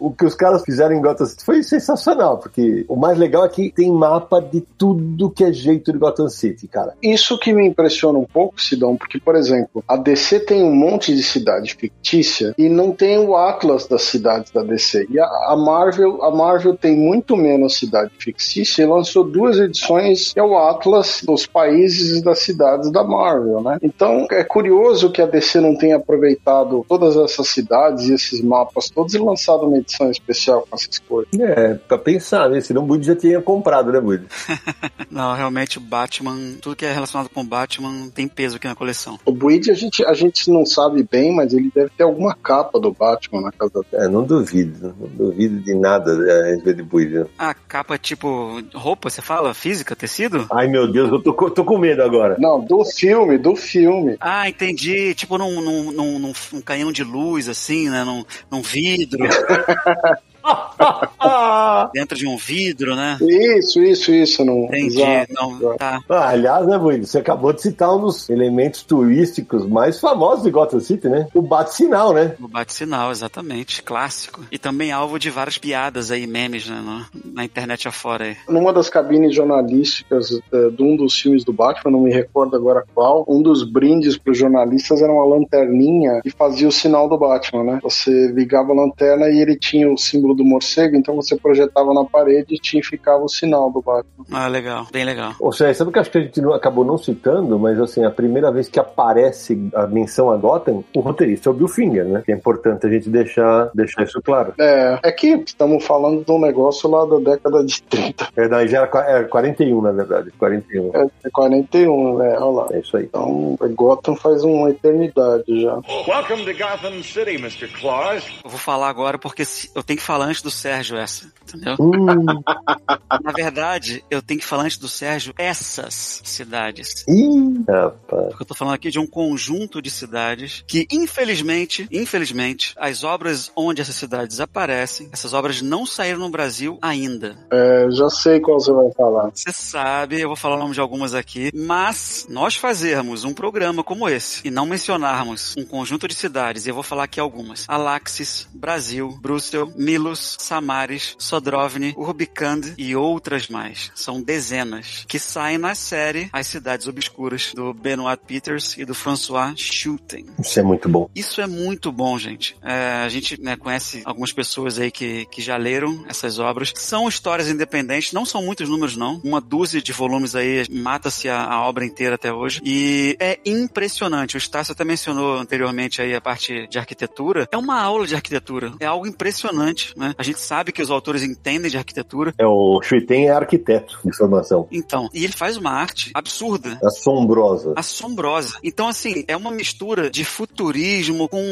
o que os caras fizeram em Gotham City foi sensacional, porque o mais legal é que tem mapa de tudo que é jeito de Gotham City, cara. Isso que me impressiona um pouco, Sidão, porque, por exemplo, a DC tem um monte de cidade fictícia e não tem o Atlas das cidades da DC. E a, a Marvel, a Marvel tem muito menos cidade fictícia e lançou duas edições que é o Atlas dos países e das cidades da Marvel, né? Então é curioso que a DC não tenha aproveitado todas essas cidades e esses mapas todos e lançado uma edição especial com essas coisas. É, pra pensar, né? Senão o Bud já tinha comprado, né, Bud? <laughs> Não, realmente o Batman, tudo que é relacionado com o Batman tem peso aqui na coleção. O Buid a gente, a gente não sabe bem, mas ele deve ter alguma capa do Batman na casa dele. É, não duvido, não duvido de nada é, a respeito de Bud. né? A capa tipo roupa, você fala? Física, tecido? Ai, meu Deus, eu tô, tô com medo agora. Não, do filme, do filme. Ah, entendi. Tipo num, num, num, num, num canhão de luz, assim, né? Num, num vidro. <laughs> <laughs> Dentro de um vidro, né? Isso, isso, isso. Não, Entendi. exato, Não, exato. tá. Ah, aliás, né, Bud, você acabou de citar um dos elementos turísticos mais famosos de Gotham City, né? O bate-sinal, né? O bate-sinal, exatamente. Clássico. E também alvo de várias piadas aí, memes, né? no- na internet afora aí. Numa das cabines jornalísticas eh, de um dos filmes do Batman, não me recordo agora qual, um dos brindes para os jornalistas era uma lanterninha que fazia o sinal do Batman, né? Você ligava a lanterna e ele tinha o símbolo do morcego, então você projetava na parede e tinha, ficava o sinal do Batman. Ah, legal. Bem legal. Ou seja, sabe o que eu acho que a gente não- acabou não citando, mas assim, a primeira vez que aparece a menção a Gotham, o roteirista é o Bill Finger, né? Que é importante a gente deixar, deixar isso claro. É, é que estamos falando de um negócio lá da década de 30, É, não, já era, era 41, na verdade. 41. é 41, né? Olha lá. É isso aí. Então, Gotham faz uma eternidade já. Welcome to Gotham City, Mr. Claus. Eu vou falar agora porque eu tenho que falar antes do Sérgio essa, entendeu? Hum, Na verdade, eu tenho que falar antes do Sérgio essas cidades. ih, rapaz. Porque eu tô falando aqui de um conjunto de cidades que, infelizmente, infelizmente, as obras onde essas cidades aparecem, essas obras não saíram no Brasil ainda. É, já sei qual você vai falar. Você sabe, eu vou falar o nome de algumas aqui, mas nós fazermos um programa como esse e não mencionarmos um conjunto de cidades, e eu vou falar aqui algumas: Alaxis, Brasil, Brussel, Milos, Samaris, Sodrovny, Urbicand e outras mais. São dezenas que saem na série As Cidades Obscuras do Benoit Peters e do François Schutten. Isso é muito bom. Isso é muito bom, gente. É, a gente né, conhece algumas pessoas aí que, que já leram essas obras. São histórias independentes, não são muitos números, não. Uma dúzia de volumes aí, mata-se a, a obra inteira até hoje. E é impressionante. O Estácio até mencionou anteriormente aí a parte de arquitetura. É uma aula de arquitetura. É algo impressionante, né? A gente sabe que os autores entendem de arquitetura. É, o Shuiten é arquiteto de formação. Então, e ele faz uma arte absurda. Assombrosa. assombrosa. Então, assim, é uma mistura de futurismo com,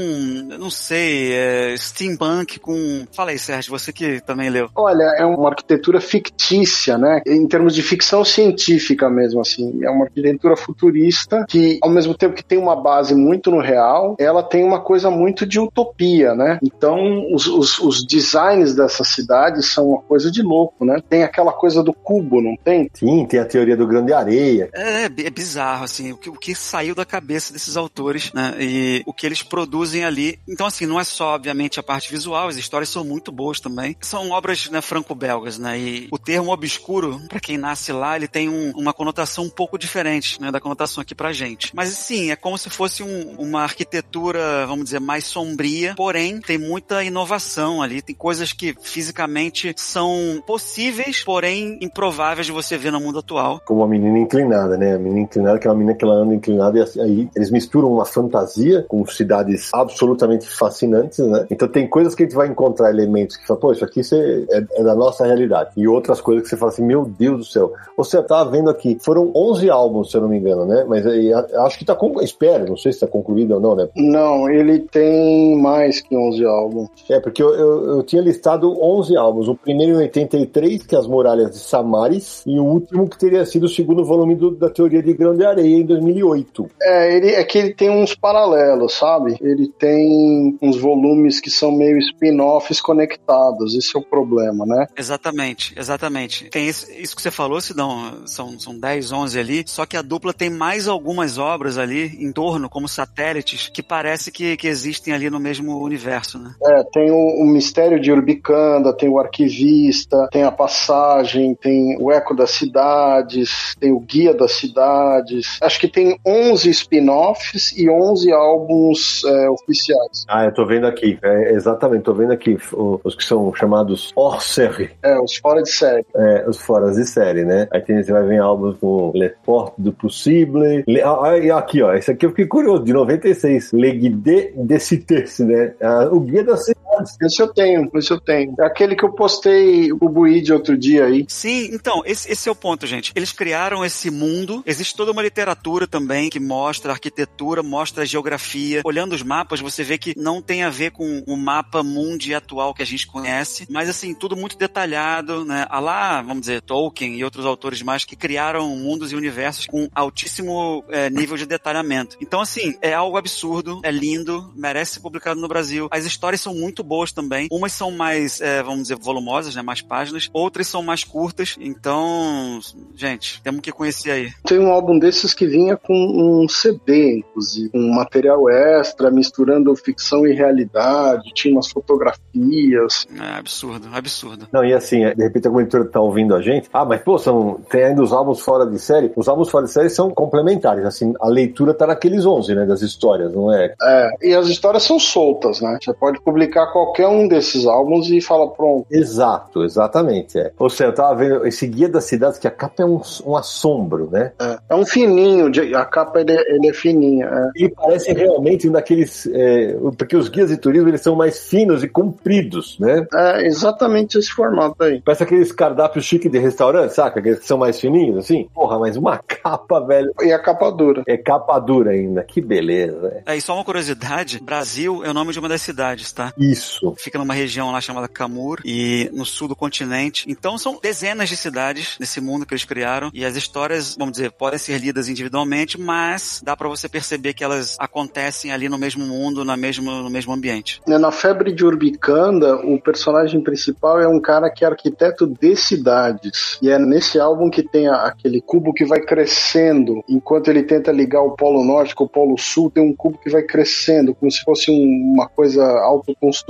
não sei, é, steampunk com... Fala aí, Sérgio, você que também leu. Olha, é uma arquitetura fictícia, né? Em termos de ficção científica mesmo, assim. É uma arquitetura futurista que, ao mesmo tempo que tem uma base muito no real, ela tem uma coisa muito de utopia, né? Então, os, os, os designs dessas cidades são uma coisa de louco, né? Tem aquela coisa do cubo, não tem? Sim, tem a teoria do grande areia. É, é bizarro, assim, o que, o que saiu da cabeça desses autores, né? E o que eles produzem ali. Então, assim, não é só, obviamente, a parte visual, as histórias são muito boas também. São obras, né, franco-belgas, né? E o termo obscuro, pra quem nasce lá, ele tem um- uma conotação um pouco diferente, né, da conotação aqui pra gente. Mas, sim, é como se fosse um- uma arquitetura, vamos dizer, mais sombria, porém, tem muita inovação ali, tem coisas que fisicamente são possíveis, porém improváveis de você ver no mundo atual. Como a menina inclinada, né? A menina inclinada, que é uma menina que ela anda inclinada, e assim- aí eles misturam uma fantasia com cidades absolutamente fascinantes, né? Então tem coisas que a gente vai encontrar elementos que fala, pô, isso aqui é, é da nossa realidade. E outras coisas que você fala assim, meu Deus do céu. Você tava vendo aqui, foram 11 álbuns, se eu não me engano, né? Mas aí, acho que tá concluído, espero, não sei se tá concluído ou não, né? Não, ele tem mais que 11 álbuns. É, porque eu, eu, eu tinha listado 11 álbuns. O primeiro em 83, que é As Muralhas de Samaris, e o último que teria sido o segundo volume do- da Teoria de Grande Areia, em 2008. É, ele, é que ele tem uns paralelos, sabe? Ele tem uns volumes que são meio spin-offs conectados, esse é o problema, né? Exatamente, exatamente. Tem isso, isso que você falou, Sidão, são, são 10, 11 ali, só que a dupla tem mais algumas obras ali em torno, como satélites, que parece que, que existem ali no mesmo universo, né? É, tem o, o Mistério de Urbicanda, tem o Arquivista, tem a Passagem, tem o Eco das Cidades, tem o Guia das Cidades. Acho que tem 11 spin-offs e 11 álbuns é, oficiais. Ah, eu tô vendo aqui. É, exatamente, tô vendo aqui os que são chamados hors série, É, os fora de série. é, os foras de série, né? Aí tem, você vai ver álbuns com Le Porte du Possible. Le, ah, ah, e aqui, ó, esse aqui eu fiquei curioso, de 96. Le Guide de Cités, né? Ah, o Guia das Cidades. Esse eu tenho, esse eu tenho. É aquele que eu postei o Buide outro dia aí. Sim, então, esse, esse é o ponto, gente. Eles criaram esse mundo, existe toda uma literatura também que mostra a arquitetura, mostra a geografia. Olhando os mapas, você vê que não tem a ver com o mapa mundi atual que a gente conhece, mas assim, tudo muito detalhado, né? A lá, vamos dizer, Tolkien e outros autores mais que criaram mundos e universos com altíssimo eh, nível de detalhamento. Então, assim, é algo absurdo, é lindo, merece ser publicado no Brasil. As histórias são muito boas também. Umas são mais, eh, vamos dizer, volumosas, né? Mais páginas. Outras são mais curtas. Então, gente, temos que conhecer aí. Tem um álbum desses que vinha com um CD, inclusive, um material extra, misturando ficção e realidade, tinha umas fotografias. É absurdo, absurdo. Não, e assim, de repente alguma editora tá ouvindo a gente. Ah, mas pô, são, tem ainda os álbuns fora de série. Os álbuns fora de série são complementares. Assim, a leitura tá naqueles 11, né? Das histórias, não é? É, e as histórias são soltas, né? Você pode publicar qualquer um desses álbuns e fala, pronto. Exato, exatamente. É. Ou seja, eu tava vendo esse Guia das Cidades, que a capa é um, um assombro, né? É, é um fininho, de- a capa ele, é- ele é fininha. é. Ele parece realmente um daqueles. é, porque os guias de turismo eles são mais finos e compridos, né? É exatamente esse formato aí. Parece aqueles cardápios chique de restaurante, saca? Aqueles que são mais fininhos, assim. Porra, mas uma <laughs> capa, velho. E a capa dura. É capa dura ainda. Que beleza. é. É, e só uma curiosidade: Brasil é o nome de uma das cidades, tá? Isso. Isso. Fica numa região lá chamada Kamur e no sul do continente. Então são dezenas de cidades nesse mundo que eles criaram e as histórias, vamos dizer, podem ser lidas individualmente, mas dá para você perceber que elas acontecem ali no mesmo mundo, na mesmo, no mesmo ambiente. É, Na Febre de Urbicanda, o personagem principal é um cara que é arquiteto de cidades. E é nesse álbum que tem a- aquele cubo que vai crescendo. Enquanto ele tenta ligar o Polo Norte com o Polo Sul, tem um cubo que vai crescendo, como se fosse um- uma coisa autoconstruída,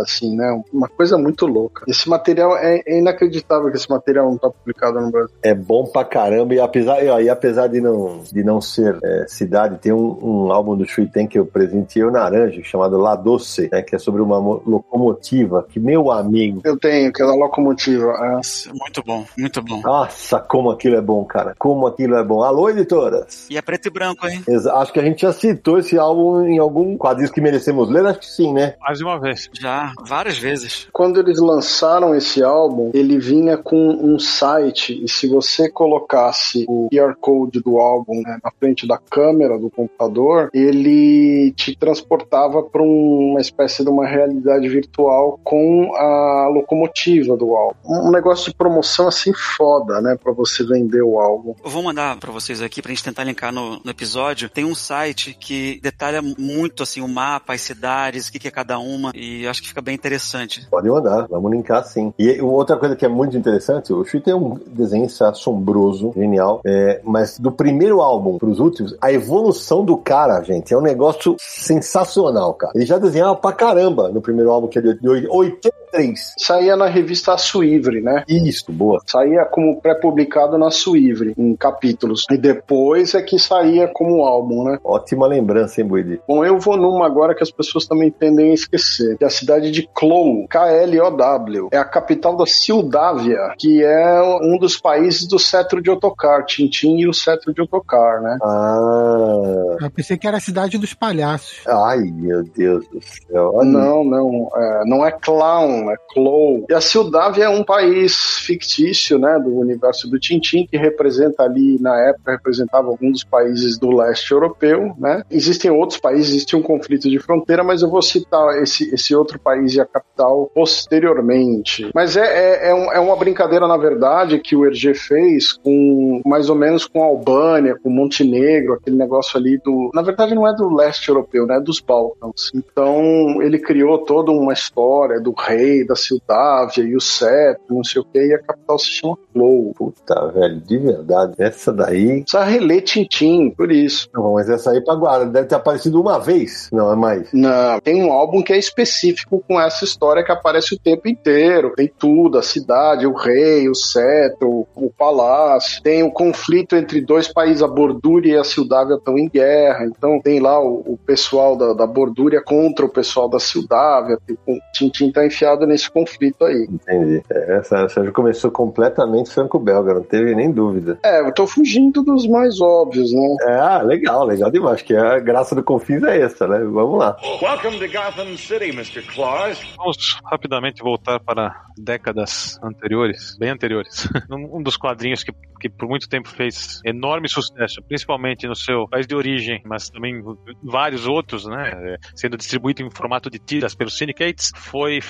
assim, né? Uma coisa muito louca. Esse material é, é inacreditável que esse material não está publicado no Brasil. É bom pra caramba, e apesar, e, ó, e apesar de, não, de não ser é, cidade, tem um, um álbum do Shuiten que eu presenteei o Naranja, chamado La Doce, né, que é sobre uma mo- locomotiva, que meu amigo, Eu tenho aquela locomotiva. é. Nossa, muito bom, muito bom. nossa, como aquilo é bom, cara, como aquilo é bom. Alô, editoras! E é preto e branco, hein? Exa- Acho que a gente já citou esse álbum em algum quadrinho que merecemos ler, acho que sim, né? Mais uma vez. Já, várias vezes. Quando eles lançaram esse álbum, ele vinha com um site, e se você colocasse o QR Code do álbum né, na frente da câmera do computador, ele te transportava para uma espécie de uma realidade virtual com a locomotiva do álbum. Um negócio de promoção assim foda, né, para você vender o álbum. Eu vou mandar pra vocês aqui pra gente tentar linkar no, no episódio. Tem um site que detalha muito assim o mapa, as cidades, o que, que é cada uma e acho que fica bem interessante. Pode mandar, vamos linkar sim. E outra coisa que é muito interessante, o Shui tem um desenhista assombroso, genial, é, mas do primeiro álbum pros últimos, a evolução do cara, gente, é um negócio sensacional, cara. Ele já desenhava pra caramba no primeiro álbum, que é de 83. Saía na revista Suivre, né? Isso, boa. Saía como pré-publicado na Suivre, em capítulos. E depois é que saía como álbum, né? Ótima lembrança, hein, Buidi? Bom, eu vou numa agora que as pessoas também tendem a esquecer, que é a cidade de Clow, K-L-O-W. É a capital da Sildávia, que é um dos países do cetro de Otocar, Tintim e o cetro de Otocar, né? Ah, Eu pensei que era a cidade dos palhaços. ai, meu Deus do céu. Olha, Não, não, é, não é clown, é Clow. E a Sildávia é um país fictício, né, do universo do Tintim, que representa ali, na época, representava algum dos países do leste europeu, né? Existem outros países, existe um conflito de fronteira, mas eu vou citar esse, esse outro país e a capital posteriormente. Mas é, é, é, um- é uma brincadeira, na verdade, que o Hergé fez com, mais ou menos com a Albânia, com Montenegro, aquele negócio ali do... Na verdade, não é do leste europeu, né? É dos Balcãs. Então, ele criou toda uma história do rei, da Sildávia e o cetro, não sei o que, e a capital se chama Flow. Puta, velho, de verdade. Essa daí. Precisa reler Tintim, por isso. Não, mas essa aí pra guarda. Deve ter aparecido uma vez. Não, é mais. Não, tem um álbum que é específico com essa história que aparece o tempo inteiro. Tem tudo, a cidade, o rei, o cetro, o palácio. Tem o conflito entre dois países, a Bordúria e a Sildávia estão em guerra. Então tem lá o, o pessoal da, da Bordúria contra o pessoal da Sildávia. O Tintin tá enfiado nesse conflito aí. Entendi. É, Essa, essa já começou completamente franco-belga, não teve nem dúvida. É, eu tô fugindo dos mais óbvios, né? É, ah, legal, legal demais. Acho que a graça do Confins é essa, né? Vamos lá. Welcome to Gotham City, Mr. Claus. Vamos rapidamente voltar para décadas anteriores, bem anteriores. <laughs> um dos quadrinhos que, que por muito tempo fez enorme sucesso, principalmente no seu país de origem, mas também vários outros, né, eh, sendo distribuído em formato de tiras pelos syndicates, foi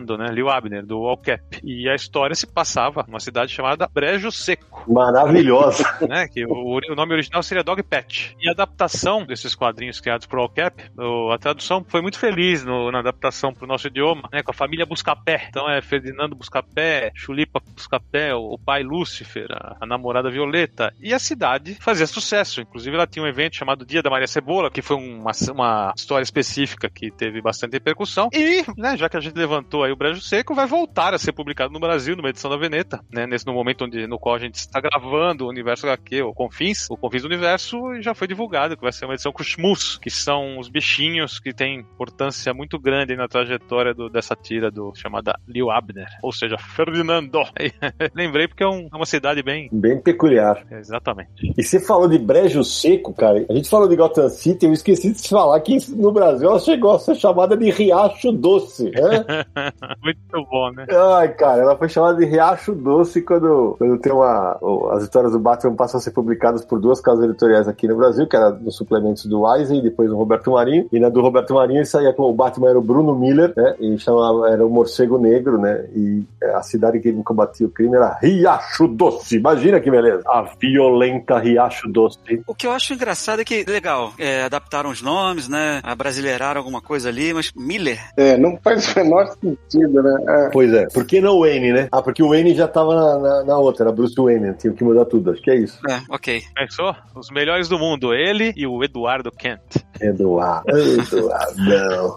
Ferdinando, né, Leo Abner, do All Cap. E a história se passava numa cidade chamada Brejo Seco, Maravilhosa. <laughs> né, que o, o nome original seria Dog Patch. E a adaptação desses quadrinhos criados por All Cap, o- a tradução foi muito feliz no- na adaptação para o nosso idioma, né, com a família Buscapé. Então é Ferdinando Buscapé, Chulipa Buscapé, o, o pai Lúcifer, a, a namorada Violeta. E a cidade fazia sucesso. Inclusive ela tinha um evento chamado Dia da Maria Cebola, que foi uma, uma história específica que teve bastante repercussão. E, né, já que a gente levantou o Brejo Seco, vai voltar a ser publicado no Brasil, numa edição da Veneta, né, nesse no momento onde, no qual a gente está gravando o Universo HQ, o Confins, o Confins do Universo, e já foi divulgado que vai ser uma edição com os Shmus, que são os bichinhos que têm importância muito grande na trajetória do- dessa tira do chamada Leo Abner, ou seja, Ferdinando. <laughs> Lembrei porque é, um- é uma cidade bem Bem bem peculiar. Exatamente. E você falou de brejo seco, cara. A gente falou de Gotham City, eu esqueci de falar que no Brasil ela chegou a ser chamada de Riacho Doce. Né? <laughs> <laughs> Muito bom, né? Ai, cara, ela foi chamada de Riacho Doce quando, quando tem uma. As histórias do Batman passam a ser publicadas por duas casas editoriais aqui no Brasil, que era nos suplementos do Eisen e depois do Roberto Marinho. E na do Roberto Marinho saía com o Batman era o Bruno Miller, né? E chamava, era o Morcego Negro, né? E a cidade que ele combatia o crime era Riacho Doce. Imagina que beleza. A violenta Riacho Doce. O que eu acho engraçado é que, legal, é, adaptaram os nomes, né? Abrasileiraram alguma coisa ali, mas Miller. É, não faz o menor sentido, né? É. Pois é. Por que não o Wayne, né? Ah, porque o Wayne já tava na, na, na outra, era Bruce Wayne, né? tinha que mudar tudo. Acho que é isso. É, ok. Pensou? Os melhores do mundo, ele e o Eduardo Kent. Eduardo. <laughs> Eduardão.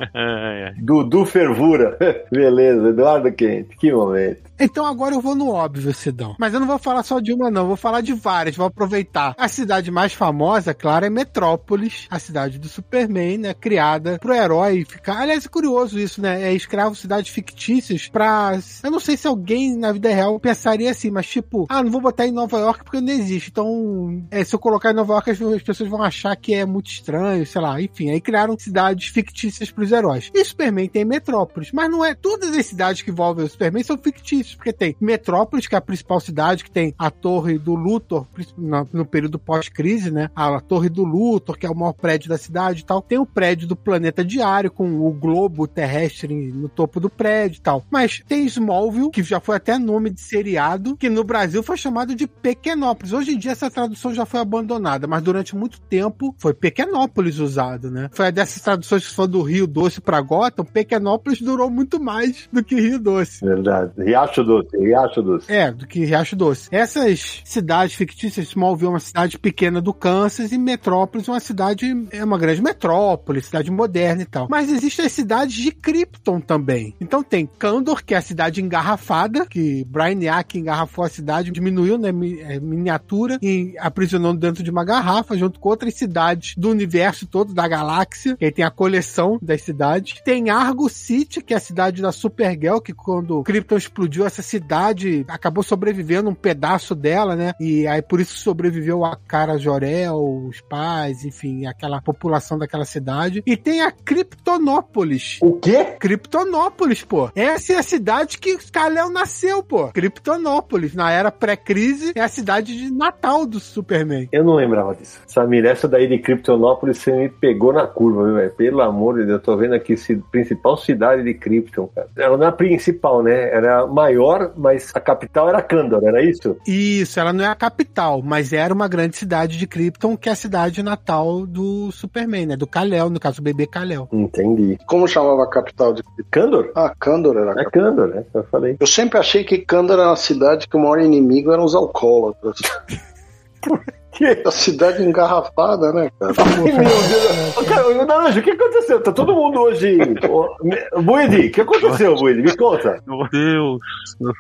Dudu Fervura. <laughs> Beleza, Eduardo Quente. Que momento. Então agora eu vou no óbvio, Sidão. Mas eu não vou falar só de uma, não. Vou falar de várias. Vou aproveitar. A cidade mais famosa, claro, é Metrópolis, a cidade do Superman, né? Criada pro herói ficar. Aliás, é curioso isso, né? É escravo cidades fictícias pra. Eu não sei se alguém na vida real pensaria assim, mas tipo, ah, não vou botar em Nova York porque não existe. Então, é, se eu colocar em Nova York, as, as pessoas vão achar que é muito estranho, sei lá. Enfim, aí criaram cidades fictícias pros heróis. E Superman tem Metrópolis, mas não é. Todas as cidades que envolvem o Superman são fictícias, porque tem Metrópolis, que é a principal cidade, que tem a Torre do Luthor, no, período pós-crise, né? A, Torre do Luthor, que é o maior prédio da cidade e tal. Tem o prédio do Planeta Diário, com o globo terrestre no topo do prédio e tal. Mas tem Smallville, que já foi até nome de seriado, que no Brasil foi chamado de Pequenópolis. Hoje em dia essa tradução já foi abandonada, mas durante muito tempo foi Pequenópolis usado, né? Foi dessas traduções que foram do Rio Doce pra Gotham, Pequenópolis durou muito mais do que Rio Doce. Verdade. Riacho Doce, Riacho Doce. É, do que Riacho Doce. Essas cidades fictícias, Smallville é uma cidade pequena do Kansas e Metrópolis é uma cidade, é uma grande metrópole, cidade moderna e tal. Mas existem as cidades de Krypton também. Então tem Kandor, que é a cidade engarrafada, que Brainiac engarrafou a cidade, diminuiu, né, é, miniatura e aprisionou dentro de uma garrafa, junto com outras cidades do universo todo, da galáxia, que aí tem a coleção das cidades. Tem Argo City, que é a cidade da Supergirl, que quando Krypton explodiu, essa cidade acabou sobrevivendo um pedaço dela, né? E aí por isso sobreviveu a Cara Jorel, os pais, enfim, aquela população daquela cidade. E tem a Kryptonópolis. O quê? Kryptonópolis, pô. Essa é a cidade que Kal-El nasceu, pô. Kryptonópolis. Na era pré-crise, é a cidade de Natal do Superman. Eu não lembrava disso. Samir, essa daí de Kryptonópolis você me pegou na curva, viu, velho? Pelo amor de Deus, eu tô vendo aqui a principal cidade de Krypton, cara. Ela não é a principal, né? Era a maior, mas a capital era Kandor, era isso? Isso, ela não é a capital, mas era uma grande cidade de Krypton, que é a cidade natal do Superman, né? Do Kal-El, no caso, o bebê Kal-El. Entendi. Como chamava a capital de. Kandor? Ah, Kandor era a É capital. Kandor, né? Eu falei. Eu sempre achei que Kandor era uma cidade que o maior inimigo eram os alcoólatras. <laughs> Que? <laughs> A cidade engarrafada, né, cara? Meu Deus. <laughs> Cara, Naranjo, o que aconteceu? Tá todo mundo hoje. Buidi, o que aconteceu, Buidi? Me conta. Meu Deus.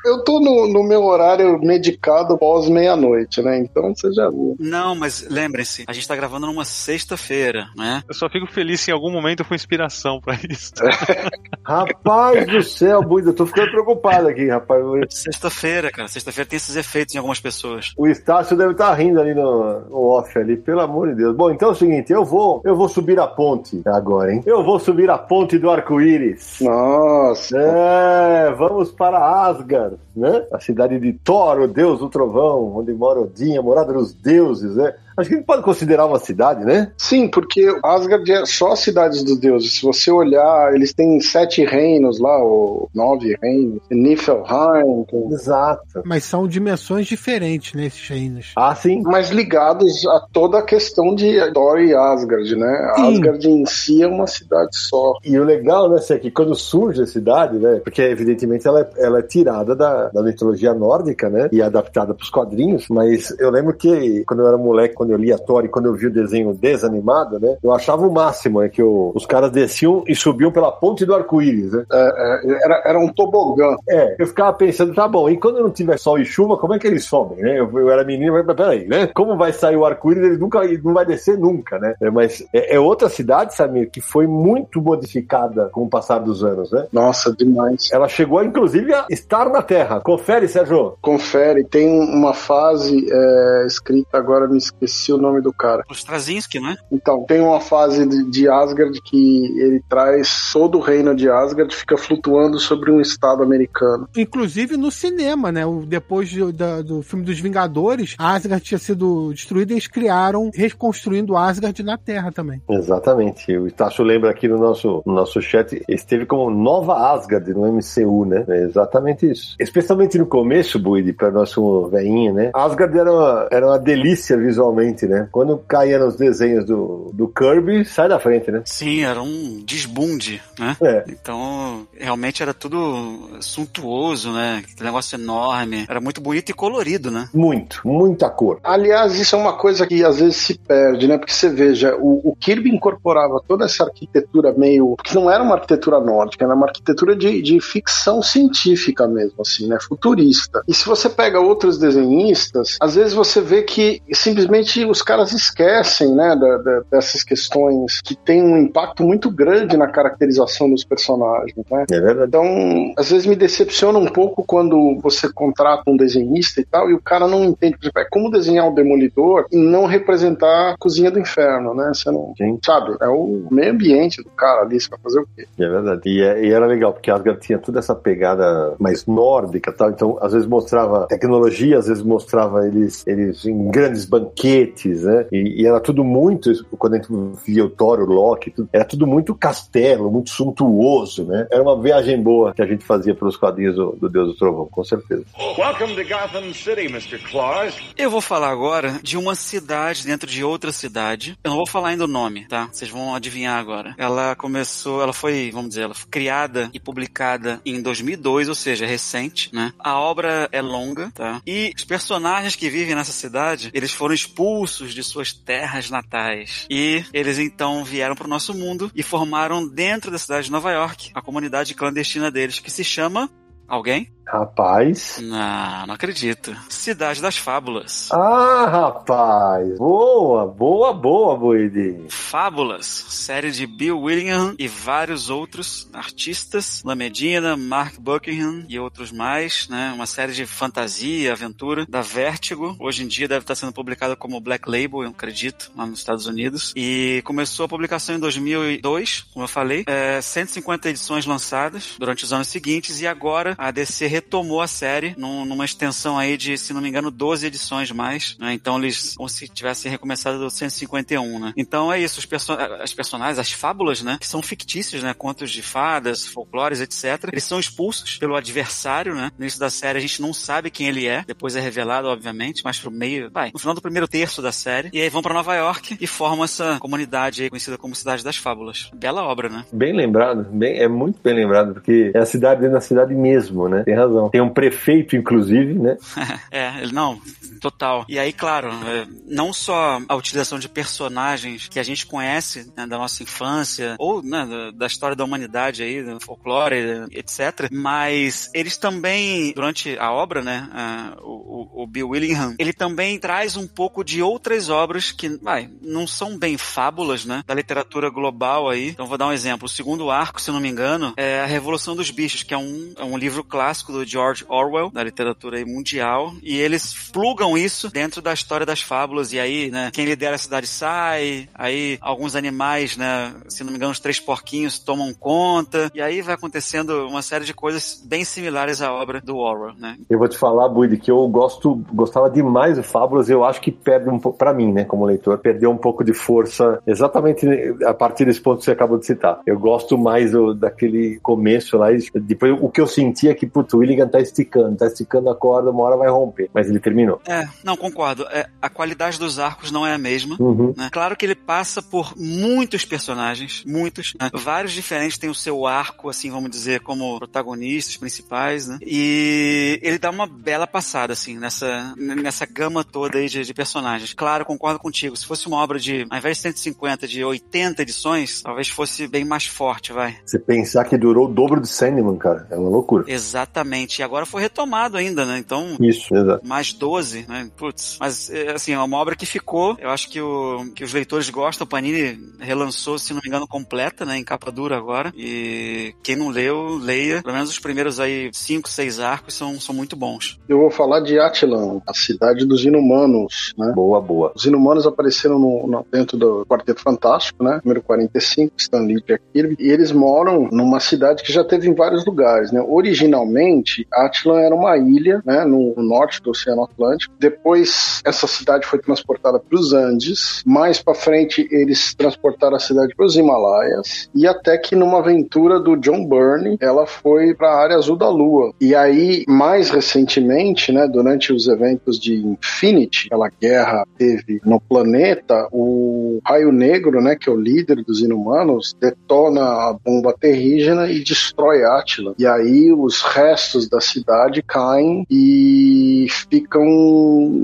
Eu tô no, no meu horário medicado pós meia-noite, né? Então você já viu. Não, mas lembrem-se, a gente tá gravando numa sexta-feira, né? Eu só fico feliz se em algum momento eu fui inspiração pra isso. <laughs> Rapaz do céu, Buidi, eu tô ficando preocupado aqui, rapaz. Sexta-feira, cara. Sexta-feira tem esses efeitos em algumas pessoas. O Estácio deve estar rindo ali no, no off ali, pelo amor de Deus. Bom, então é o seguinte, eu vou, eu vou subir a ponte agora, hein? Eu vou subir a ponte do arco-íris. Nossa. É, vamos para Asgard, né? A cidade de Thor, o deus do trovão, onde mora Odin, a morada dos deuses, né? Acho que a gente pode considerar uma cidade, né? Sim, porque Asgard é só cidades dos deuses. Se você olhar, eles têm sete reinos lá, ou nove reinos. Niflheim, tem- Exato. Mas são dimensões diferentes, né, esses reinos. Ah, sim. mas ligados a toda a questão de Thor e Asgard, né? Sim. Asgard em si é uma cidade só. E o legal, né, é que quando surge a cidade, né, porque evidentemente ela é, ela é tirada da, da mitologia nórdica, né, e adaptada para os quadrinhos, mas eu lembro que quando eu era moleque, quando eu li a Thor e quando eu vi o desenho desanimado, né? Eu achava o máximo, é que os caras desciam e subiam pela ponte do arco-íris, né? É, é, era, era um tobogã. É, eu ficava pensando, tá bom, e quando não tiver sol e chuva, como é que eles sobem, né? Eu, eu era menino, mas peraí, né? Como vai sair o arco-íris? Ele nunca não vai descer nunca, né? É, mas é, é outra cidade, Samir, que foi muito modificada com o passar dos anos, né? Nossa, demais. Ela chegou, inclusive, a estar na Terra. Confere, Sérgio. Confere, tem uma fase é, escrita, agora me esqueci o nome do cara. O Straczynski, né? Então, tem uma fase de, de Asgard que ele traz todo o reino de Asgard, fica flutuando sobre um estado americano. Inclusive no cinema, né? Depois de- da- do filme dos Vingadores, Asgard tinha sido destruída e eles criaram, reconstruindo Asgard na Terra também. Exatamente. O Tacho lembra aqui no nosso, no nosso chat, esteve como Nova Asgard no MCU, né? É exatamente isso. Especialmente no começo, Buide, pra nosso velhinho, né? Asgard era uma, era uma delícia visualmente, né? Quando caía nos desenhos do, do Kirby, sai da frente, né? Sim, era um desbunde, né? É. Então, realmente era tudo suntuoso, né? Aquele negócio enorme. Era muito bonito e colorido, né? Muito, muita cor. Aliás, isso é uma coisa que às vezes se perde, né? Porque você veja, o, o Kirby incorporava toda essa arquitetura meio. Porque não era uma arquitetura nórdica, era uma arquitetura de, de ficção científica mesmo, assim, né? Futurista. E se você pega outros desenhistas, às vezes você vê que simplesmente os caras esquecem, né? da- da- dessas questões que têm um impacto muito grande na caracterização dos personagens, né? É verdade. Então, às vezes me decepciona um pouco quando você contrata um desenhista e tal, e o cara não entende, por exemplo, é como desenhar o Demolidor e não representar a cozinha do inferno, né? Você não. Sim. Sabe? É o meio ambiente do cara ali, você vai fazer o quê? É verdade. E, é- e era legal, porque Asgard tinha toda essa pegada mais nórdica e tal. Então, às vezes mostrava tecnologia, às vezes mostrava eles, eles em grandes banquetes, né? E, e era tudo muito, quando a gente via o Thor, o Loki, tudo, era tudo muito castelo, muito suntuoso, né? Era uma viagem boa que a gente fazia pelos quadrinhos do, do Deus do Trovão, com certeza. Welcome to Gotham City, Mr. Claus. Eu vou falar agora de uma cidade dentro de outra cidade. Eu não vou falar ainda o nome, tá? Vocês vão adivinhar agora. Ela começou, ela foi, vamos dizer, ela foi criada e publicada em 2002, ou seja, recente, né? A obra é longa, tá? E os personagens que vivem nessa cidade, eles foram expulsos de suas terras natais. E eles então vieram para o nosso mundo e formaram dentro da cidade de Nova York a comunidade clandestina deles, que se chama Alguém? Rapaz. Não, não acredito. Cidade das Fábulas. Ah, rapaz. Boa, boa, boa, Boide. Fábulas, série de Bill Willingham e vários outros artistas, Lamedina, Mark Buckingham e outros mais, né? Uma série de fantasia, aventura da Vertigo. Hoje em dia deve estar sendo publicada como Black Label, eu acredito, lá nos Estados Unidos. E começou a publicação em 2002, como eu falei, é, 150 edições lançadas durante os anos seguintes e agora a DC retomou a série num- numa extensão aí de, se não me engano, 12 edições mais, né? Então eles, como se tivessem recomeçado do 151, né? Então é isso, os perso as personagens, as fábulas, né? Que são fictícios, né? Contos de fadas, folclores, etc. Eles são expulsos pelo adversário, né? No início da série a gente não sabe quem ele é, depois é revelado, obviamente, mas pro meio, vai, no final do primeiro terço da série. E aí vão pra Nova York e formam essa comunidade aí conhecida como Cidade das Fábulas. Bela obra, né? Bem lembrado, bem, é muito bem lembrado, porque é a cidade dentro da cidade mesmo, né? Tem razão. Tem um prefeito, inclusive, né? <laughs> É, ele não, total. E aí, claro, é, não só a utilização de personagens que a gente conhece né, da nossa infância, ou né, da, história da humanidade aí, do folclore, etc. Mas eles também, durante a obra, né, a- o, o- Bill Willingham, ele também traz um pouco de outras obras que, vai, não são bem fábulas, né, da literatura global aí. Então vou dar um exemplo. O segundo arco, se não me engano, é A Revolução dos Bichos, que é um, é um livro clássico do George Orwell, da literatura mundial, e eles plugam isso dentro da história das fábulas, e aí, né, quem lidera a cidade sai, aí alguns animais, né, se não me engano, os três porquinhos tomam conta, e aí vai acontecendo uma série de coisas bem similares à obra do Orwell, né. Eu vou te falar, Buide, que eu gosto, gostava demais de Fábulas, eu acho que perde um pouco, pra mim, né, como leitor, perdeu um pouco de força exatamente a partir desse ponto que você acabou de citar. Eu gosto mais do- daquele começo lá, e depois o que eu senti é que, puto, Willigan tá esticando, tá esticando a corda, uma hora vai romper. Mas ele terminou. É, não, concordo. É, a qualidade dos arcos não é a mesma. Uhum. né? Claro que ele passa por muitos personagens, muitos. né? Vários diferentes têm o seu arco, assim, vamos dizer, como protagonistas principais, né? E ele dá uma bela passada, assim, nessa, nessa gama toda aí de, de personagens. Claro, concordo contigo. Se fosse uma obra de, ao invés de 150, de 80 edições, talvez fosse bem mais forte, vai. Você pensar que durou o dobro de Sandman, cara, é uma loucura. Exatamente. E agora foi retomado ainda, né? Então, Isso, exato. mais 12, né? Putz. Mas, é, assim, é uma obra que ficou. Eu acho que, o, que os leitores gostam. O Panini relançou, se não me engano, completa, né? Em capa dura agora. E quem não leu, leia. Pelo menos os primeiros aí, 5, 6 arcos são, são muito bons. Eu vou falar de Attilan, a cidade dos inumanos, né? Boa, boa. Os inumanos apareceram no, no- dentro do Quarteto Fantástico, né? Número 45, Stan Lee e Jack Kirby. E eles moram numa cidade que já teve em vários lugares, né? Originalmente, Attilan era uma ilha, né? No, no norte do Oceano Atlântico. Depois, essa cidade foi transportada para os Andes. Mais para frente, eles transportaram a cidade para os Himalaias. E até que numa aventura do John Byrne, ela foi para a área azul da Lua. E aí, mais recentemente, né? Durante os eventos de Infinity, aquela guerra teve no planeta, o Raio Negro, né, que é o líder dos inumanos, detona a bomba terrígena e destrói Atila. E aí os restos da cidade caem e ficam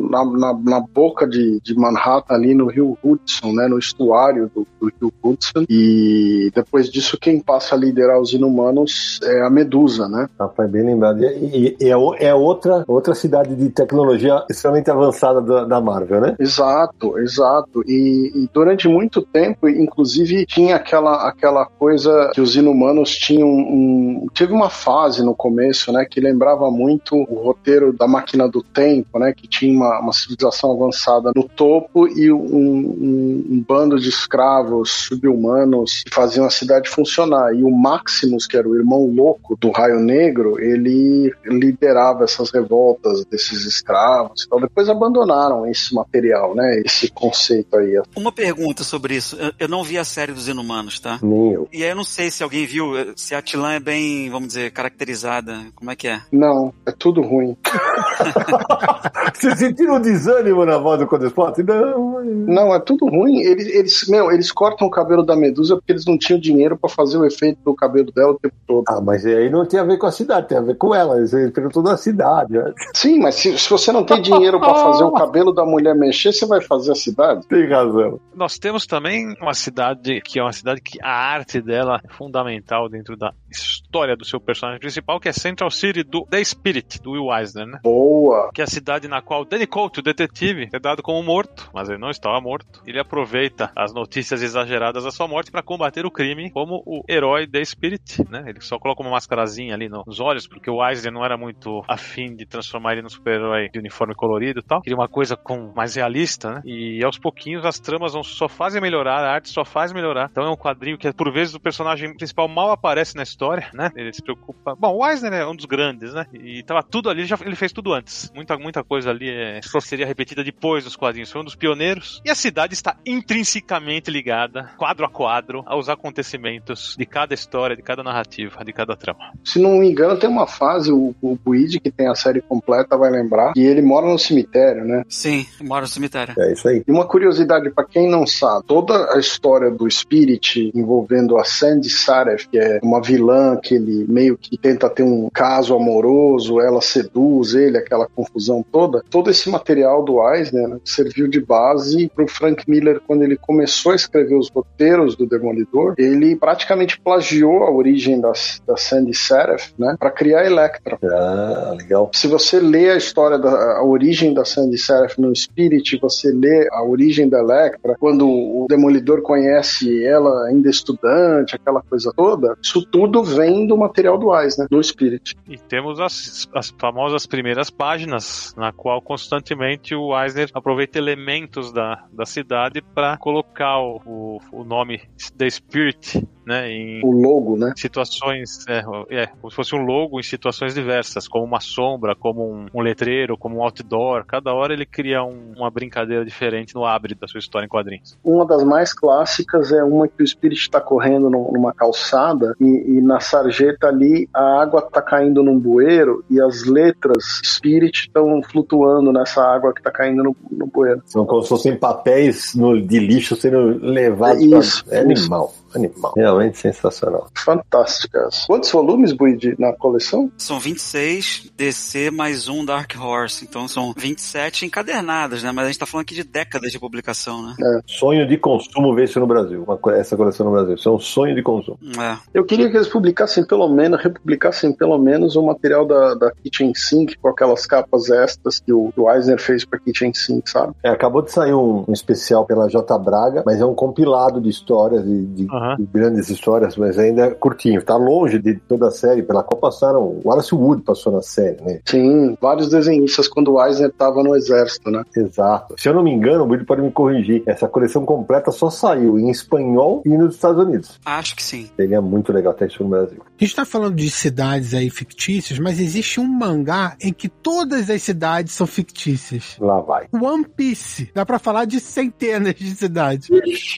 na, na- na boca de, de Manhattan, ali no rio Hudson, né, no estuário do, do rio Hudson. E depois disso, quem passa a liderar os inumanos é a Medusa, né? Rapaz, bem lembrado. E, e- e é, é outra, outra cidade de tecnologia extremamente avançada da, da Marvel, né? Exato, exato. E, e durante muito tempo, inclusive, tinha aquela, aquela coisa que os inumanos tinham um. Teve uma fase no começo, né, que lembrava muito o roteiro da máquina do tempo, né, que tinha uma, uma civilização avançada no topo e um, um- um bando de escravos subhumanos que faziam a cidade funcionar. E o Maximus, que era o irmão louco do Raio Negro, ele liderava essas revoltas desses escravos. Então depois abandonaram esse material, né? Esse conceito aí. Uma pergunta sobre isso. Eu, eu não vi a série dos Inumanos, tá? Nem eu. E aí eu não sei se alguém viu, eh, se a Atlan é bem, vamos dizer, caracterizada. Como é que é? Não, é tudo ruim. <laughs> Vocês sentiram o desânimo na voz do Codespot? Não. Não, é tudo ruim. Eles, eles, meu, eles cortam o cabelo da Medusa porque eles não tinham dinheiro pra fazer o efeito do cabelo dela o tempo todo. Ah, mas aí não tem a ver com a cidade, tem a ver com ela. Você perguntou da cidade, né? Sim, mas se, se você não tem dinheiro pra fazer o cabelo da mulher mexer, você vai fazer a cidade? Tem razão. Nós temos também uma cidade que é uma cidade que a arte dela é fundamental dentro da história do seu personagem principal, que é Central City do The Spirit, do Will Eisner, né? Boa. Que é a cidade na qual Danny Colt, o detetive, é dado como morto, mas ele não estava morto. Ele aproveita as notícias exageradas da sua morte para combater o crime como o herói The Spirit, né? Ele só coloca uma mascarazinha ali nos olhos, porque o Eisner não era muito afim de transformar ele num super-herói de uniforme colorido e tal. Queria uma coisa com mais realista, né? E aos pouquinhos as tramas vão, só fazem melhorar, a arte só faz melhorar. Então é um quadrinho que por vezes o personagem principal mal aparece na história, né? Ele se preocupa. Bom, o Eisner é um dos grandes, né? E tava tudo ali, ele já ele fez tudo antes. Muita, muita coisa ali é, só seria repetida depois dos quadrinhos. Foi um dos pioneiros. E a cidade está intrinsecamente ligada, quadro a quadro, aos acontecimentos de cada história, de cada narrativa, de cada trama. Se não me engano, tem uma fase, o, o Buid, que tem a série completa, vai lembrar, e ele mora no cemitério, né? Sim, mora no cemitério. É isso aí. E uma curiosidade pra quem não sabe, toda a história do Spirit envolvendo a Sandy Saref, que é uma vilã que ele meio que tenta ter um caso amoroso, ela seduz ele, aquela confusão toda, todo esse material do Eisner né, serviu de base pro Frank Miller quando ele começou a escrever os roteiros do Demolidor, ele praticamente plagiou a origem das, da Sandy Saref, né, para criar a Electra. Ah, legal. Se você lê a história da a origem da Sandy Seraph no Spirit, você lê a origem da Electra, quando o Demolidor conhece ela ainda estudante, aquela coisa toda, isso tudo vem do material do Eisner, do Spirit. E temos as, as famosas primeiras páginas, na qual constantemente o Eisner aproveita elementos da, da cidade para colocar o, o, o nome The Spirit né? Em O logo, né? situações, é, é, como se fosse um logo em situações diversas, como uma sombra, como um, um letreiro, como um outdoor. Cada hora ele cria um- uma brincadeira diferente no abre da sua história em quadrinhos. Uma das mais clássicas é uma que o Spirit está correndo num- numa calçada e, e na sarjeta ali a água tá caindo num bueiro e as letras Spirit estão flutuando nessa água que tá caindo no, no bueiro. São como se fossem papéis no- de lixo sendo levados Isso, pra... É isso. Animal. Realmente sensacional. Fantásticas. Quantos volumes, Buid, na coleção? São 26 DC mais um Dark Horse. Então são 27 encadernadas, né? Mas a gente tá falando aqui de décadas de publicação, né? Sonho de consumo ver isso no Brasil. Uma essa coleção no Brasil. Isso é um sonho de consumo. É. Eu queria que eles publicassem pelo menos, republicassem pelo menos o material da, da Kitchen Sink com aquelas capas extras que o, que o Eisner fez pra Kitchen Sink, sabe? É, acabou de sair um, um especial pela J Braga, mas é um compilado de histórias, de, de- Aham. De grandes histórias, mas ainda é curtinho. Tá longe de toda a série, pela qual passaram. O Wallace Wood passou na série, né? Sim, vários desenhistas quando o Eisner tava no exército, né? Exato. Se eu não me engano, o Wood pode me corrigir. Essa coleção completa só saiu em espanhol e nos Estados Unidos. Acho que sim. Seria muito legal ter isso no Brasil. A gente tá falando de cidades aí fictícias, mas existe um mangá em que todas as cidades são fictícias. Lá vai. One Piece. Dá pra falar de centenas de cidades.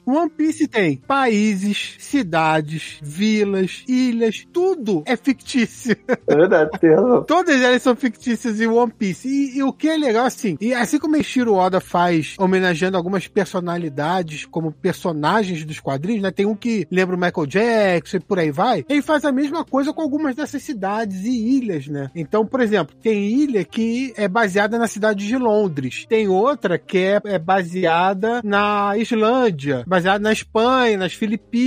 One Piece tem países, cidades, vilas, ilhas, tudo é fictício. É verdade, tem razão. <laughs> Todas elas são fictícias em One Piece. E, e o que é legal, assim, e assim como Eiichiro Oda faz, homenageando algumas personalidades como personagens dos quadrinhos, né? Tem um que lembra o Michael Jackson e por aí vai. Ele faz a mesma coisa com algumas dessas cidades e ilhas, né? Então, por exemplo, tem ilha que é baseada na cidade de Londres. Tem outra que é, é baseada na Islândia, baseada na Espanha, nas Filipinas,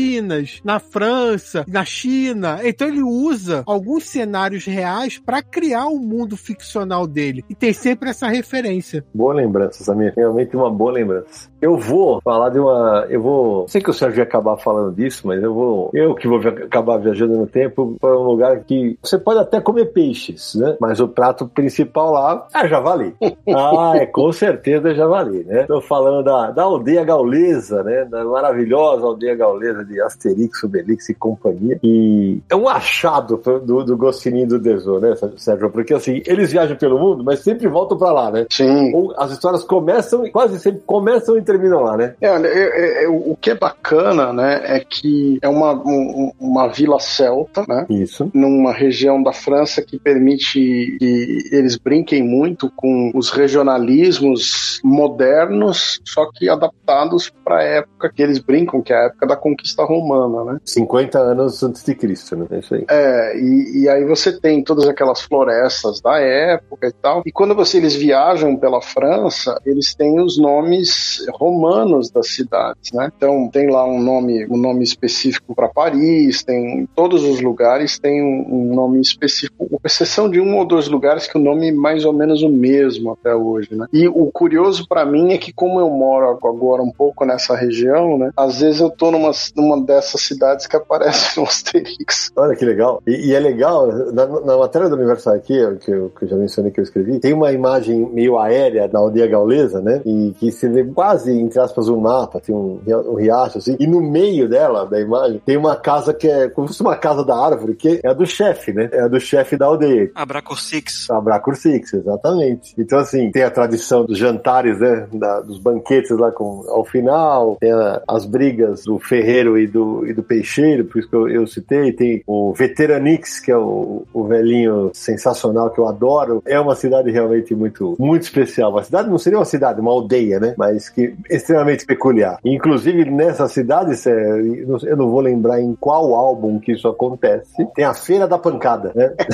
na França, na China. Então ele usa alguns cenários reais para criar o mundo ficcional dele. E tem sempre essa referência. Boa lembrança, Samir. Realmente uma boa lembrança. Eu vou falar de uma. Eu vou. Sei que o Sérgio ia acabar falando disso, mas eu vou. Eu que vou acabar viajando no tempo para um lugar que você pode até comer peixes, né? Mas o prato principal lá é javali. <laughs> Ah, é com certeza javali, né? Tô falando da, da aldeia gaulesa, né? Da maravilhosa aldeia gaulesa de Asterix, Obelix e companhia. E é um achado do, do Goscinny do Deso, né, Sérgio? Porque assim, eles viajam pelo mundo, mas sempre voltam para lá, né? Sim. Ou as histórias começam, quase sempre começam e terminam lá, né? É, olha, é- é- é- o que é bacana, né, é que é uma, um- uma vila celta, né? Isso. Numa região da França que permite que eles brinquem muito com os regionalismos modernos, só que adaptados para a época que eles brincam, que é a época da conquista romana, né? 50 anos antes de Cristo, né? É isso aí. É, e, e aí você tem todas aquelas florestas da época e tal. E quando você, eles viajam pela França, eles têm os nomes romanos das cidades, né? Então tem lá um nome, um nome específico para Paris, tem todos os lugares têm um, nome específico, com exceção de um ou dois lugares que o nome é mais ou menos o mesmo até hoje, né? E o curioso para mim é que como eu moro agora um pouco nessa região, né? Às vezes eu tô numa, numa dessas cidades que aparece <laughs> no Asterix. Olha que legal. E, e é legal, na, na matéria do Universal aqui, que eu, que eu já mencionei que eu escrevi, tem uma imagem meio aérea da aldeia gaulesa, né? E que se vê quase, entre aspas, um mapa, tem um, um riacho assim, e no meio dela, da imagem, tem uma casa que é como se fosse uma casa da árvore, que é a do chefe, né? É a do chefe da aldeia. Abracor Six. Abracur Six, exatamente. Então, assim, tem a tradição dos jantares, né? da- dos banquetes lá com, ao final, tem a- as brigas do ferreiro e do, e do peixeiro, por isso que eu, eu citei. Tem o Veteranix, que é o, o velhinho sensacional que eu adoro. É uma cidade realmente muito, muito especial. Uma cidade não seria uma cidade, uma aldeia, né? Mas que extremamente peculiar. Inclusive, nessa cidade, eu não vou lembrar em qual álbum que isso acontece, tem a Feira da Pancada, né? <laughs>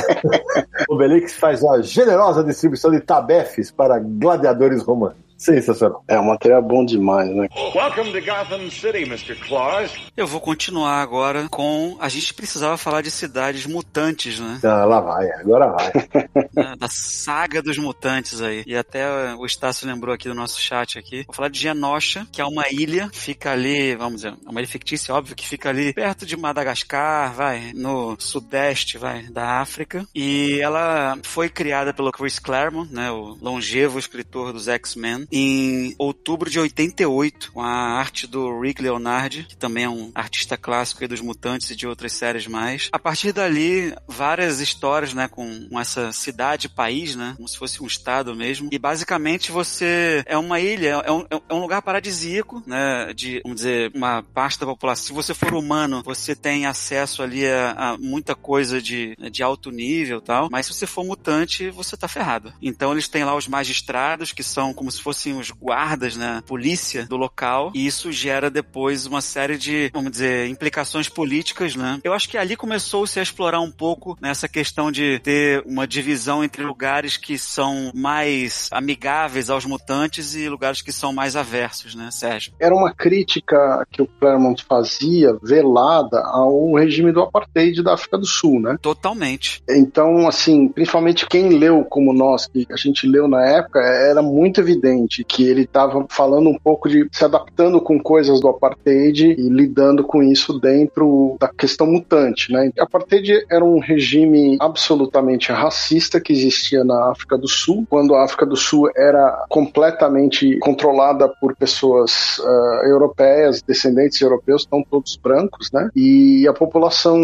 O Belix faz uma generosa distribuição de tabefes para gladiadores romanos. Sensacional. É, o material é bom demais, né? Welcome to Gotham City, Mr. Claus. Eu vou continuar agora com. A gente precisava falar de cidades mutantes, né? Ah, lá vai, agora vai. <laughs> da, da saga dos mutantes aí. E até o Estácio lembrou aqui do nosso chat aqui. Vou falar de Genosha, que é uma ilha, fica ali, vamos dizer, é uma ilha fictícia, óbvio, que fica ali perto de Madagascar, vai, no sudeste, vai, da África. E ela foi criada pelo Chris Claremont, né, o longevo escritor dos X-Men. Em outubro de 88, com a arte do Rick Leonardi, que também é um artista clássico dos Mutantes e de outras séries mais. A partir dali, várias histórias, né, com, com essa cidade, país, né, como se fosse um estado mesmo. E basicamente você é uma ilha, é um, é um lugar paradisíaco, né, de, vamos dizer, uma parte da população. Se você for humano, você tem acesso ali a, a muita coisa de, de alto nível tal, mas se você for mutante, você tá ferrado. Então eles têm lá os magistrados, que são como se fossem os guardas, né, polícia do local, e isso gera depois uma série de, vamos dizer, implicações políticas, né. Eu acho que ali começou-se a explorar um pouco nessa questão de ter uma divisão entre lugares que são mais amigáveis aos mutantes e lugares que são mais aversos, né, Sérgio? Era uma crítica que o Claremont fazia, velada, ao regime do apartheid da África do Sul, né? Totalmente. Então, assim, principalmente quem leu como nós, que a gente leu na época, era muito evidente que ele estava falando um pouco de se adaptando com coisas do apartheid e lidando com isso dentro da questão mutante, né? O apartheid era um regime absolutamente racista que existia na África do Sul, quando a África do Sul era completamente controlada por pessoas uh, europeias, descendentes europeus, estão todos brancos, né? E a população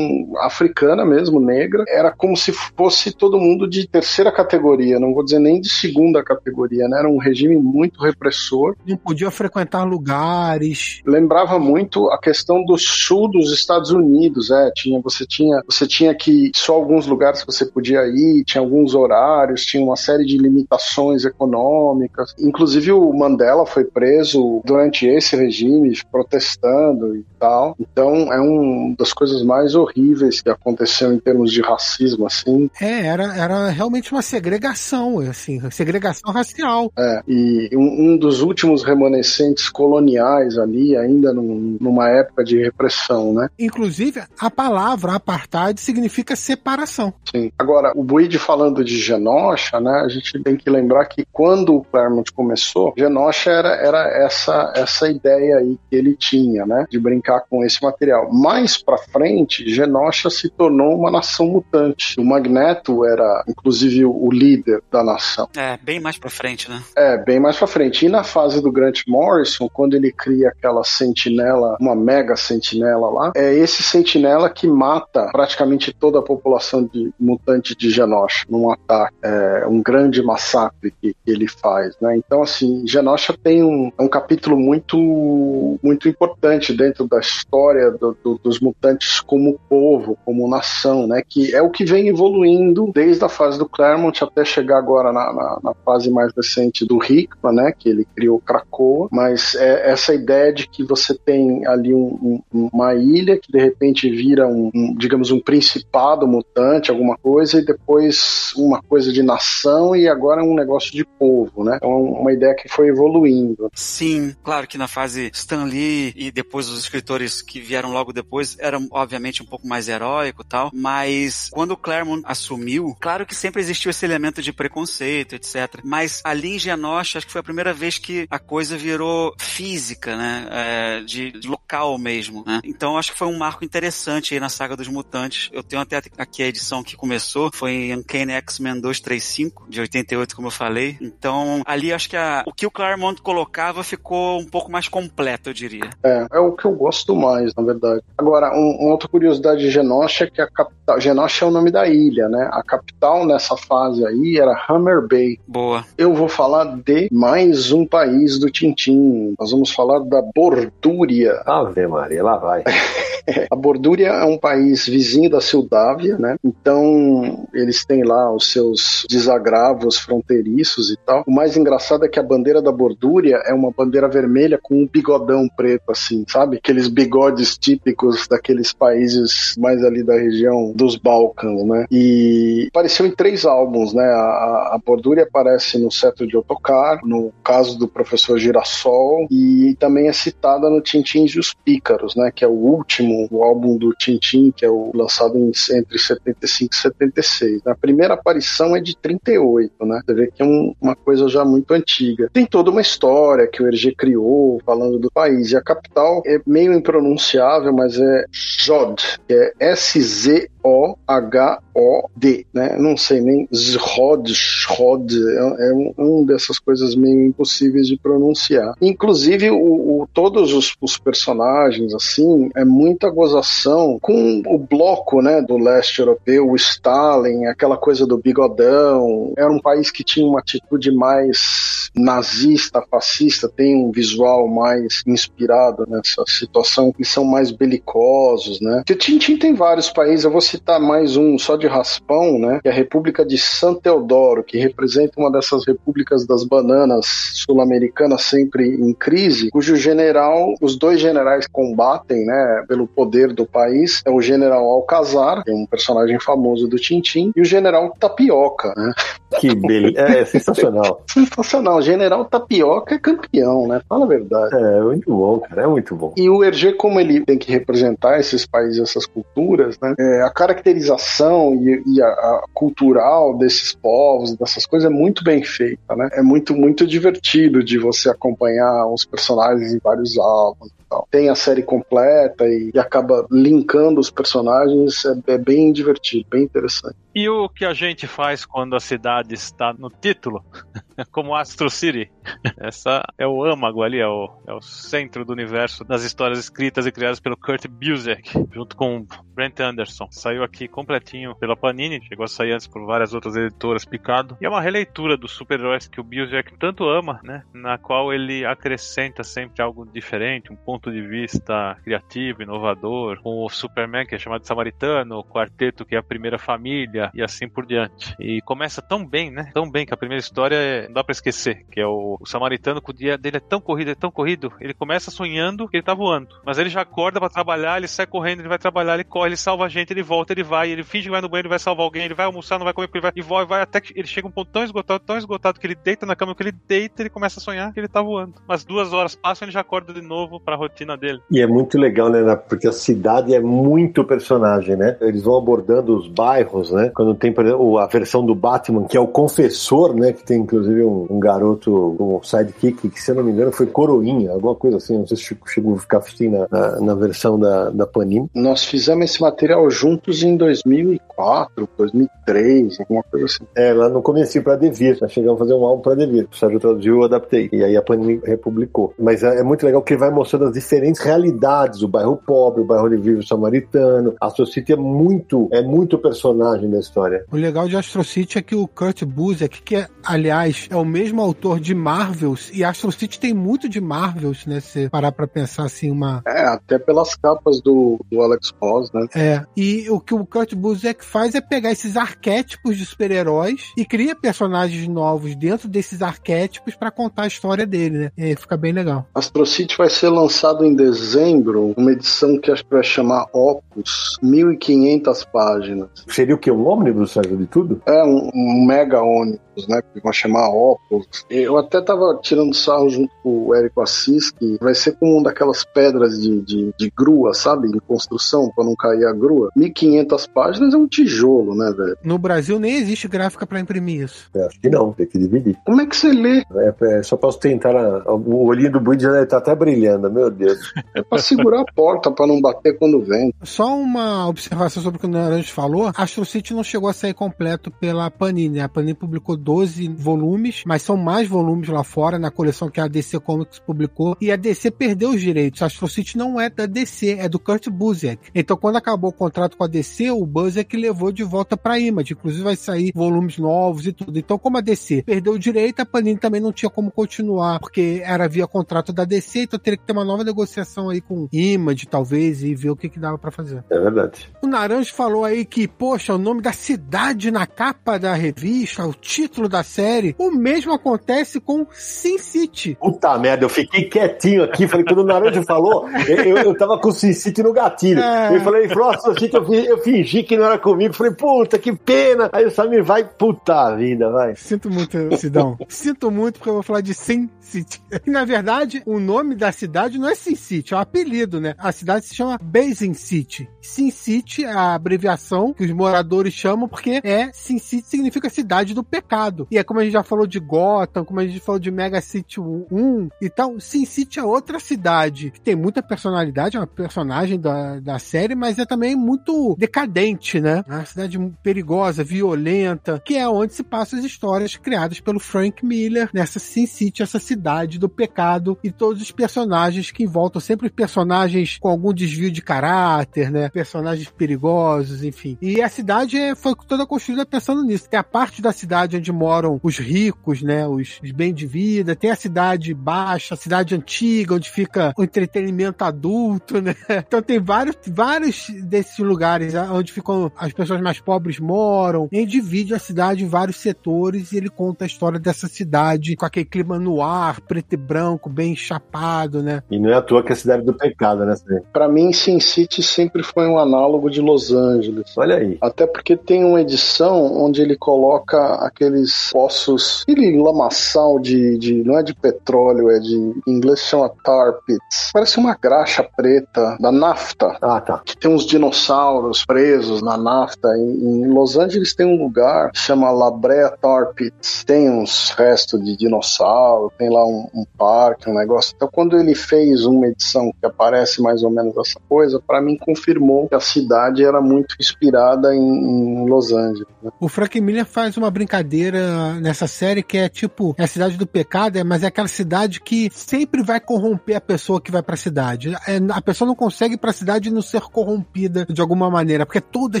africana mesmo, negra, era como se fosse todo mundo de terceira categoria, não vou dizer nem de segunda categoria, né? Era um regime muito repressor. Não podia frequentar lugares. Lembrava muito a questão do sul dos Estados Unidos, é, tinha você tinha você tinha que só alguns lugares que você podia ir, tinha alguns horários, tinha uma série de limitações econômicas. Inclusive o Mandela foi preso durante esse regime, protestando e tal. Então é uma das coisas mais horríveis que aconteceu em termos de racismo, assim. É, era, era realmente uma segregação, assim, segregação racial. É, e um, um dos últimos remanescentes coloniais ali, ainda num, numa época de repressão, né? Inclusive, a palavra apartheid significa separação. Sim. Agora, o Buide falando de Genosha, né, a gente tem que lembrar que quando o Claremont começou, Genosha era, era essa, essa ideia aí que ele tinha, né, de brincar com esse material. Mais para frente, Genosha se tornou uma nação mutante. O Magneto era, inclusive, o líder da nação. É, bem mais para frente, né? É, bem mais para frente. E na fase do Grant Morrison, quando ele cria aquela sentinela, uma mega sentinela lá, é esse sentinela que mata praticamente toda a população de mutante de Genosha num ataque. É um grande massacre que, que ele faz, né? Então, assim, Genosha tem um, é um capítulo muito, muito importante dentro da história do, do, dos mutantes como povo, como nação, né? Que é o que vem evoluindo desde a fase do Claremont até chegar agora na, na, na fase mais recente do Hickman, né? Que ele criou Krakoa, mas é essa ideia de que você tem ali um, um, uma ilha que de repente vira um, um, digamos, um principado mutante, alguma coisa, e depois uma coisa de nação e agora um negócio de povo, né? Então, uma ideia que foi evoluindo. Sim, claro que na fase Stan Lee e depois os escritores que vieram logo depois eram obviamente um pouco mais heróico tal, mas quando o Claremont assumiu, claro que sempre existiu esse elemento de preconceito, etc. Mas ali em Genosha, acho que foi a primeira vez que a coisa virou física, né? É, de, de, local mesmo, né? Então acho que foi um marco interessante aí na saga dos mutantes. Eu tenho até aqui a edição que começou, foi em Uncanny X-Men 235, de 88, como eu falei. Então ali acho que a, o que o Claremont colocava ficou um pouco mais completo, eu diria. É, é o que eu gosto mais, na verdade. Agora, um, uma outra curiosidade de Genosha é que a capital. Genosha é o nome da ilha, né? A capital nessa fase aí era Hammer Bay. Boa. Eu vou falar de mais um país do Tintim. Nós vamos falar da Bordúria. Ave Maria, lá vai. <laughs> a Bordúria é um país vizinho da Sildávia, né? Então, eles têm lá os seus desagravos fronteiriços e tal. O mais engraçado é que a bandeira da Bordúria é uma bandeira vermelha com um bigodão preto, assim, sabe? Aqueles bigodes típicos daqueles países mais ali da região dos Balcãs, né? E apareceu em três álbuns, né? A, a Bordúria aparece no Seto de Otocar, no caso do Professor Girassol, e também é citada no Tintins e os Pícaros, né? Que é o último o álbum do Tintin, que é o lançado em, entre 75 e 76. A primeira aparição é de 38, né? Você vê que é um, uma coisa já muito antiga. Tem toda uma história que o Hergé criou falando do país. E a capital é meio impronunciável, mas é Jod, que é S-Z o-H-O-D, né? Não sei nem Zrod, Schrod, é, é um, um, dessas coisas meio impossíveis de pronunciar. Inclusive, o, o todos os, os, personagens, assim, é muita gozação com o bloco, né, do leste europeu, o Stalin, aquela coisa do bigodão. Era um país que tinha uma atitude mais nazista, fascista, tem um visual mais inspirado nessa situação, que são mais belicosos, né? Tintin tem vários países, eu vou citar mais um só de raspão, né? Que é a República de San Teodoro, que representa uma dessas repúblicas das bananas sul-americanas sempre em crise, cujo general, os dois generais combatem, né, pelo poder do país, é o general Alcazar, que é um personagem famoso do Tintin, e o general Tapioca, né? Que beleza, é sensacional. <laughs> sensacional, general Tapioca é campeão, né? Fala a verdade. É, muito bom, cara, é muito bom. E o Hergé, como ele tem que representar esses países, essas culturas, né? É, a caracterização e, e a, a, cultural desses povos, dessas coisas, é muito bem feita, né? É muito, muito divertido de você acompanhar os personagens em vários álbuns tal. Tem a série completa e, e acaba linkando os personagens, é, é, bem divertido, bem interessante. E o que a gente faz quando a cidade está no título? <laughs> Como Astro City. Essa é o âmago ali, é o, é o centro do universo das histórias escritas e criadas pelo Kurt Busiek, junto com Brent Anderson. Saiu aqui completinho pela Panini, chegou a sair antes por várias outras editoras picado. E é uma releitura dos super-heróis que o Busiek tanto ama, né? Na qual ele acrescenta sempre algo diferente, um ponto de vista criativo, inovador, com o Superman, que é chamado de Samaritano, o Quarteto, que é a primeira família, e assim por diante. E começa tão bem, né? Tão bem que a primeira história é, não dá pra esquecer, que é o, o Samaritano, que o dia dele é tão corrido, é tão corrido, ele começa sonhando que ele tá voando. Mas ele já acorda para trabalhar, ele sai correndo, ele vai trabalhar, ele corre, ele salva a gente, ele volta, ele vai, ele finge que vai no banheiro, ele vai salvar alguém, ele vai almoçar, não vai comer, ele vai, e vai, vai até que ele chega um ponto tão esgotado, tão esgotado, que ele deita na cama, que ele deita, ele começa a sonhar que ele tá voando. Mas duas horas passam, ele já acorda de novo pra rotina dele. E é muito legal, né? Porque a cidade é muito personagem, né? Eles vão abordando os bairros, né? Quando tem, por exemplo, a versão do Batman, que é o confessor, né? Que tem inclusive um, um garoto, um sidekick, que se eu não me engano foi Coroinha, alguma coisa assim. Não sei se chegou a ficar assim na, na, na versão da, da Panini. Nós fizemos esse material juntos em 2004, 2003, alguma coisa assim. É, lá no começo pra Devir. Nós chegamos a fazer um álbum pra Devir. O Sérgio traduziu, eu adaptei. E aí a Panini republicou. Mas é, é muito legal que ele vai mostrando as diferentes realidades, o bairro pobre, o bairro onde vive o samaritano. Astro City é muito, é muito personagem da história. O legal de Astro City é que o Kurt Busiek, que aliás é o mesmo autor de Marvels, e Astro City tem muito de Marvels, né? Se parar pra pensar assim, uma. É, até pelas capas do, do Alex Ross, né? É. E o que o Kurt Busiek faz é pegar esses arquétipos de super-heróis e cria personagens novos dentro desses arquétipos para contar a história dele, né? E fica bem legal. Astro City vai ser lançado em dezembro dezembro uma edição que acho que vai chamar Opus, 1.500 páginas. Seria o que? Um ônibus, sabe de tudo? É, um, um mega ônibus, né? Que vão chamar Opus. Eu até tava tirando sarro junto com o Érico Assis, que vai ser como uma daquelas pedras de, de, de grua, sabe? Em construção, para não cair a grua. 1.500 páginas é um tijolo, né, velho? No Brasil nem existe gráfica para imprimir isso. É, acho que não, tem que dividir. Como é que você lê? É, é só posso tentar. A, o olhinho do Bud já tá até brilhando, meu Deus. <laughs> É pra segurar a porta, pra não bater quando vem. Só uma observação sobre o que o Naranjo falou. Astro City não chegou a sair completo pela Panini. A Panini publicou 12 volumes, mas são mais volumes lá fora, na coleção que a DC Comics publicou. E a DC perdeu os direitos. Astro City não é da DC, é do Kurt Busiek. Então, quando acabou o contrato com a DC, o Busiek levou de volta pra Image. Inclusive, vai sair volumes novos e tudo. Então, como a DC perdeu o direito, a Panini também não tinha como continuar, porque era via contrato da DC, então teria que ter uma nova negociação aí com Image, talvez, e ver o que, que dava para fazer. É verdade. O Naranjo falou aí que, poxa, o nome da cidade na capa da revista, o título da série, o mesmo acontece com Sin City. Puta merda, eu fiquei quietinho aqui, falei, quando o Naranjo falou, eu, eu tava com o Sin City no gatilho. É. Eu falei, próximo City, eu, eu fingi que não era comigo, falei, puta, que pena. Aí o Samir vai, puta vida, vai. Sinto muito, Sidão. Sinto muito porque eu vou falar de Sin City. E, na verdade, o nome da cidade não é é Sin City, é um apelido, né? A cidade se chama Basin City. Sin City é a abreviação que os moradores chamam porque é Sin City significa cidade do pecado. E é como a gente já falou de Gotham, como a gente falou de Mega City 1. Então, Sin City é outra cidade que tem muita personalidade, é uma personagem da, da série, mas é também muito decadente, né? É uma cidade perigosa, violenta, que é onde se passam as histórias criadas pelo Frank Miller nessa Sin City, essa cidade do pecado e todos os personagens que voltam, sempre personagens com algum desvio de caráter, né? Personagens perigosos, enfim. E a cidade foi toda construída pensando nisso. Tem a parte da cidade onde moram os ricos, né? Os, os bem de vida, tem a cidade baixa, a cidade antiga, onde fica o entretenimento adulto, né? <laughs> Então tem vários, vários desses lugares onde ficam as pessoas mais pobres moram. Ele divide a cidade em vários setores e ele conta a história dessa cidade com aquele clima no ar, preto e branco, bem chapado, né? E não é à toa que é a cidade do pecado, né? Para mim, Sin City sempre foi um análogo de Los Angeles. Olha aí. Até porque tem uma edição onde ele coloca aqueles poços, aquele lamaçal de, de não é de petróleo, é de em inglês chama tar pits. Parece uma graxa preta da nafta. Ah, tá. Que tem uns dinossauros presos na nafta. Em, em Los Angeles tem um lugar chama La Brea Tar Pits. Tem uns restos de dinossauro, tem lá um, um parque, um negócio. Então quando ele fez uma edição que aparece mais ou menos essa coisa, para mim confirmou que a cidade era muito inspirada em, em Los Angeles. Né? O Frank Miller faz uma brincadeira nessa série que é tipo é a cidade do pecado, é, mas é aquela cidade que sempre vai corromper a pessoa que vai para a cidade. É, a pessoa não consegue ir para a cidade e não ser corrompida de alguma maneira, porque é toda a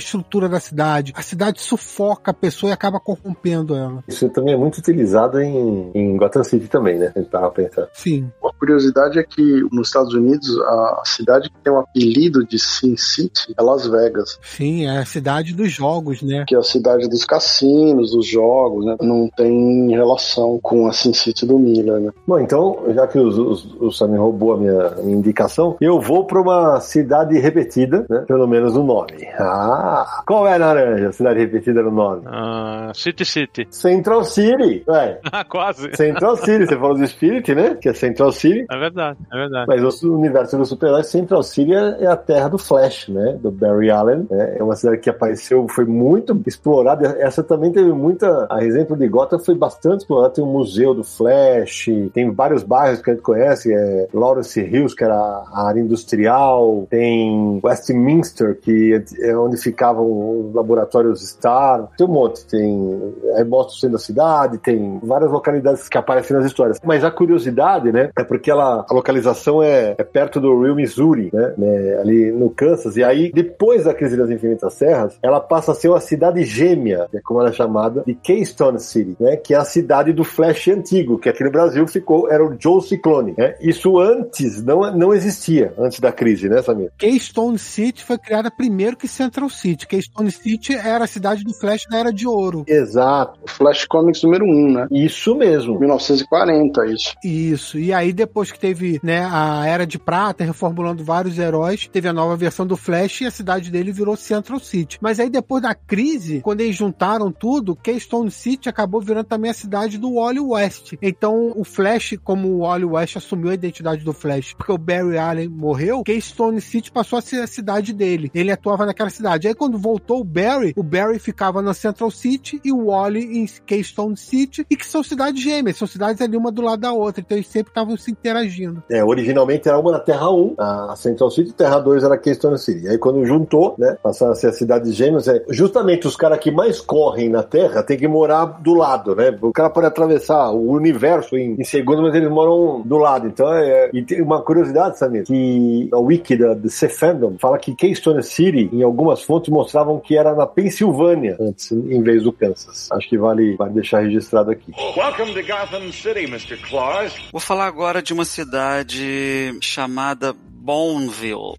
estrutura da cidade, a cidade sufoca a pessoa e acaba corrompendo ela. Isso também é muito utilizado em, em Gotham City também, né? A gente tava pensando. Sim. Uma curiosidade é que nos Estados Unidos a cidade que tem o apelido de Sin City é Las Vegas. Sim, é a cidade dos jogos, né? Que é a cidade dos cassinos, dos jogos, né? Não tem relação com a Sin City do Miller, né? Bom, então, já que os, os, o Sammy roubou a minha, minha indicação, eu vou para uma cidade repetida, né? Pelo menos o nome. Ah! Qual é, Naranja? Cidade repetida no nome? Ah, City City. Central City, ué. <laughs> Ah, quase. Central City, você falou do Spirit, né? Que é Central City. É verdade, é verdade. Mas o universo do super-herói, Central City é a terra do Flash, né? Do Barry Allen. Né? É uma cidade que apareceu, foi muito explorada. Essa também teve muita. A exemplo de Gotham foi bastante explorada. Tem o Museu do Flash, tem vários bairros que a gente conhece. É Lawrence Hills, que era a área industrial. Tem Westminster, que é onde ficavam os laboratórios Star. Tem um monte. Tem. Aí mostra o centro da cidade, tem várias localidades que aparecem nas histórias. Mas a curiosidade, né? É porque ela, a localização é, é perto do Rio Missouri, né, né, ali no Kansas. E aí, depois da crise das infinitas serras, ela passa a ser uma cidade gêmea, né, como ela é chamada, de Keystone City, né, que é a cidade do Flash antigo, que aqui no Brasil ficou, era o Joe Ciclone. Né? Isso antes não, não existia, antes da crise, né, Samir? Keystone City foi criada primeiro que Central City. Keystone City era a cidade do Flash da Era de Ouro. Exato. Flash Comics número 1, um, né? Isso mesmo. 1940, isso. Isso. E aí, depois que teve né, a Era de Prata, reformulando vários heróis, teve a nova versão do Flash e a cidade dele virou Central City. Mas aí, depois da crise, quando eles juntaram tudo, Keystone City acabou virando também a cidade do Wally West. Então, o Flash, como o Wally West assumiu a identidade do Flash, porque o Barry Allen morreu, Keystone City passou a ser a cidade dele. Ele atuava naquela cidade. Aí, quando voltou o Barry, o Barry ficava na Central City e o Wally em Keystone City, e que são cidades gêmeas, são cidades ali uma do lado da outra. Então, eles sempre estavam se interagindo. É, originalmente era uma na Terra 1, a Central City, Terra 2 era Keystone City. Aí quando juntou, né, passaram a ser as cidades gêmeas, é, justamente os caras que mais correm na Terra tem que morar do lado, né? O cara pode atravessar o universo em, em segundos, mas eles moram do lado. Então, é, e tem uma curiosidade, Samir, que a wiki da The Fandom fala que Keystone City, em algumas fontes, mostravam que era na Pensilvânia antes, em vez do Kansas. Acho que vale, vale deixar registrado aqui. Welcome to Gotham City, Mr. Claus. Vou falar agora de uma cidade chamada Boneville.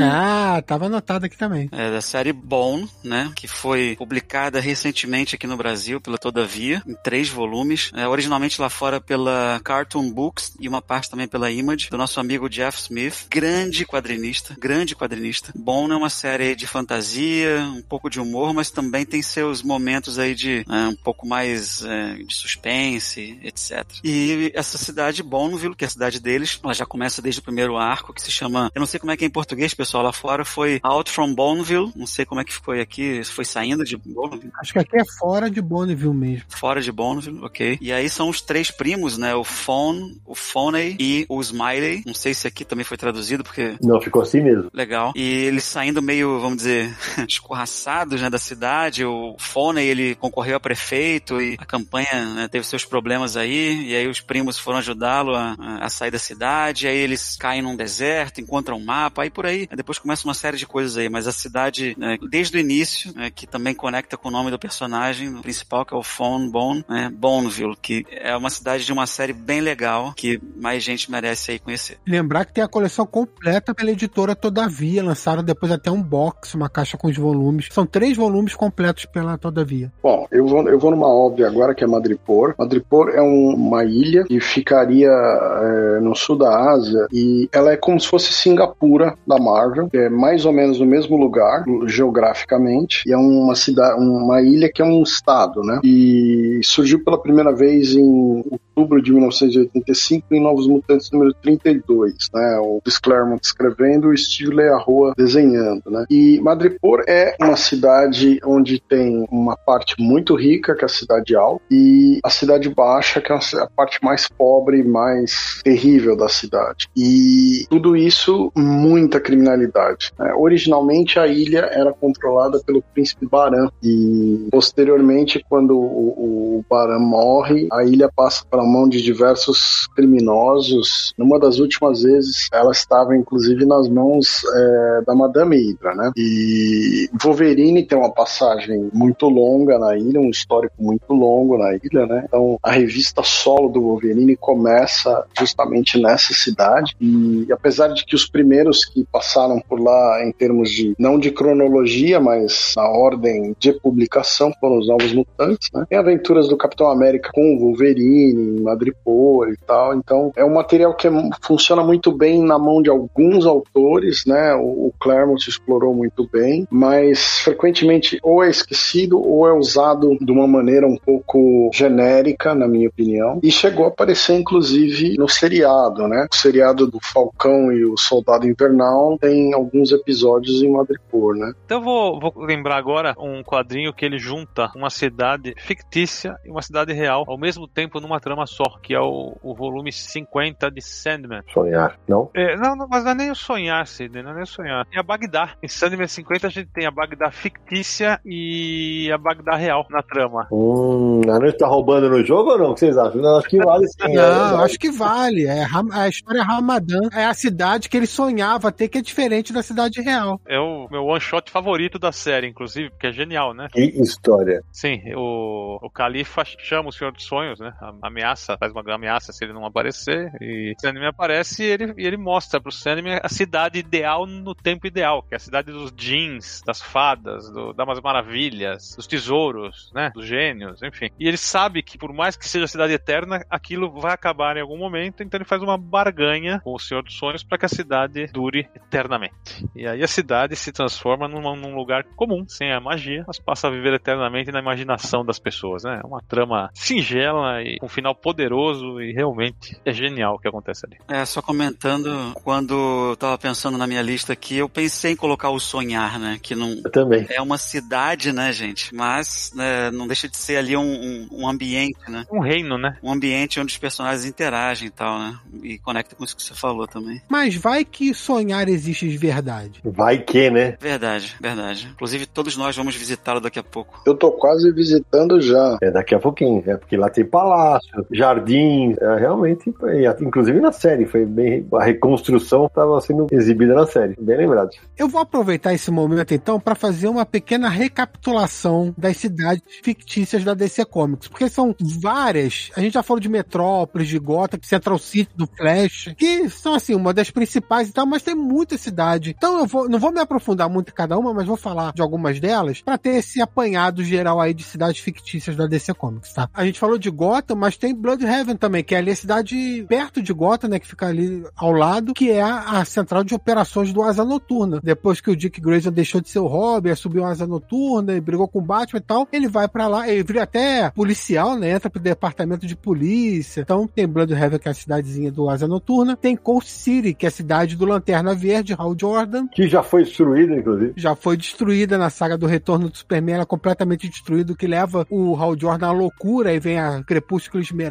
Ah, tava anotado aqui também. É da série Bone, né? Que foi publicada recentemente aqui no Brasil pela Todavia, em três volumes. É, originalmente lá fora pela Cartoon Books e uma parte também pela Image, do nosso amigo Jeff Smith. Grande quadrinista, grande quadrinista. Bone é uma série de fantasia, um pouco de humor, mas também tem seus momentos aí de é, um pouco mais é, de suspense, etc. E essa cidade Bonneville, que é a cidade deles, ela já começa desde o primeiro arco, que se chama, eu não sei como é que é em português, pessoal, lá fora foi Out from Bonneville, não sei como é que ficou aqui, se foi saindo de Bonneville. Acho que aqui é fora de Bonneville mesmo. Fora de Bonneville, ok. E aí são os três primos, né? O Phone, o Phoney e o Smiley. Não sei se aqui também foi traduzido, porque Não, ficou assim mesmo. Legal. E eles saindo meio, vamos dizer, <laughs> escorraçados, né, da cidade. O Phoney, ele concorreu a prefeito e a campanha né, teve seus problemas aí. E aí os primos foram ajudá-lo a, a sair da cidade. Aí eles caem num deserto, encontram um mapa, aí por aí. Aí depois começa uma série de coisas aí. Mas a cidade, né, desde o início, né, que também conecta com o nome do personagem principal, que é o Phone Bone, né, Bonneville, que é uma cidade de uma série bem legal, que mais gente merece aí conhecer. Lembrar que tem a coleção completa pela editora Todavia. Lançaram depois até um box, uma caixa com os volumes. São três volumes completos pela Todavia. Bom, eu vou, eu vou numa óbvia agora, que é Madripoor. Madripoor é um- uma ilha que ficaria é, no sul da Ásia e ela é como se fosse Singapura da Marvel, é mais ou menos no mesmo lugar, geograficamente, e é uma cidade, uma ilha que é um estado, né? E surgiu pela primeira vez em outubro de 1985 em Novos Mutantes número 32, né? O Chris Claremont escrevendo e o Steve Learroa desenhando, né? E Madripoor é uma cidade onde tem uma parte muito rica, que é a cidade alta, e a cidade baixa, que é a parte mais pobre mais terrível da cidade. E tudo isso, muita criminalidade. né? Originalmente a ilha era controlada pelo príncipe Baran e posteriormente, quando o, o Baran morre, a ilha passa para mão de diversos criminosos. Numa das últimas vezes, ela estava inclusive nas mãos é, da Madame Hydra, né? E Wolverine tem uma passagem muito longa na ilha, um histórico muito longo na ilha, né? Então a revista solo do Wolverine começa justamente nessa cidade e apesar de que os primeiros que passaram por lá em termos de não de cronologia, mas na ordem de publicação foram os Novos Mutantes, né? Tem aventuras do Capitão América com o Wolverine, Madripoor e tal. Então é um material que é- funciona muito bem na mão de alguns autores, né? O, o Claremont explorou muito bem, mas frequentemente ou é esquecido ou é usado de uma maneira um pouco genérica, na minha opinião. E chegou a aparecer inclusive no seriado, né? O seriado do Falcão e o Soldado Invernal tem alguns episódios em Madripoor, né? Então eu vou, vou lembrar agora um quadrinho que ele junta uma cidade fictícia e uma cidade real ao mesmo tempo numa trama só, que é o, o volume 50 de Sandman. Sonhar, não? É, não, não, mas não é nem o sonhar, Sidney, não é nem o sonhar. Tem a Bagdá. Em Sandman 50 a gente tem a Bagdá fictícia e a Bagdá real na trama. Hum, a gente tá roubando no jogo ou não? O que vocês acham? Não, acho que vale sim. Não, é, acho que vale. É, a história Ramadã é a cidade que ele sonhava ter, que é diferente da cidade real. É o meu one shot favorito da série, inclusive, porque é genial, né? Que história. Sim, o, o Califa chama o Senhor dos Sonhos, né? A- Ameaça, faz uma ameaça se ele não aparecer. E o Sandman aparece e ele, e ele mostra pro Sandman a cidade ideal no tempo ideal, que é a cidade dos jeans, das fadas, do, das maravilhas, dos tesouros, né? Dos gênios, enfim. E ele sabe que por mais que seja a cidade eterna, aquilo vai acabar em algum momento, então ele faz uma barganha com o Senhor dos Sonhos para que a cidade dure eternamente. E aí a cidade se transforma num lugar comum, sem a magia, mas passa a viver eternamente na imaginação das pessoas, né? É uma trama singela e com um final poderoso e realmente é genial o que acontece ali. É, só comentando, quando eu tava pensando na minha lista aqui, eu pensei em colocar o Sonhar, né? Que não. Eu também. É uma cidade, né, gente? Mas né, não deixa de ser ali um, um, um ambiente, né? Um reino, né? Um ambiente onde os personagens interagem e tal, né? E conecta com isso que você falou também. Mas vai que sonhar existe de verdade. Vai que, né? Verdade, verdade. Inclusive, todos nós vamos visitá-lo daqui a pouco. Eu tô quase visitando já. É daqui a pouquinho, é porque lá tem palácio, jardim, é, realmente, foi, inclusive na série, foi bem. A reconstrução estava sendo exibida na série, bem lembrado. Eu vou aproveitar esse momento então para fazer uma pequena recapitulação das cidades fictícias da DC Comics, porque são várias. A gente já falou de Metrópolis, de Gotham, Central City, do Flash, que são assim uma das principais e tal, mas tem muita cidade. Então eu vou, não vou me aprofundar muito em cada uma, mas vou falar de algumas delas para ter esse apanhado geral aí de cidades fictícias da DC Comics, tá? A gente falou de Gotham, mas tem Bloodhaven também, que é ali a cidade perto de Gotham, né, que fica ali ao lado, que é a, a central de operações do Asa Noturna. Depois que o Dick Grayson deixou de ser o Robin, subiu a Asa Noturna e brigou com o Batman e tal, ele vai para lá, ele vira até policial, né, entra pro departamento de polícia. Então tem Bloodhaven, que é a cidadezinha do Asa Noturna, tem Cold City, que é a cidade do Lanterna Verde, Hal Jordan. Que já foi destruída, inclusive. Já foi destruída na saga do Retorno do Superman, ela é completamente destruída, o que leva o Hal Jordan à loucura, e vem a Crepúsculo Esmeralda,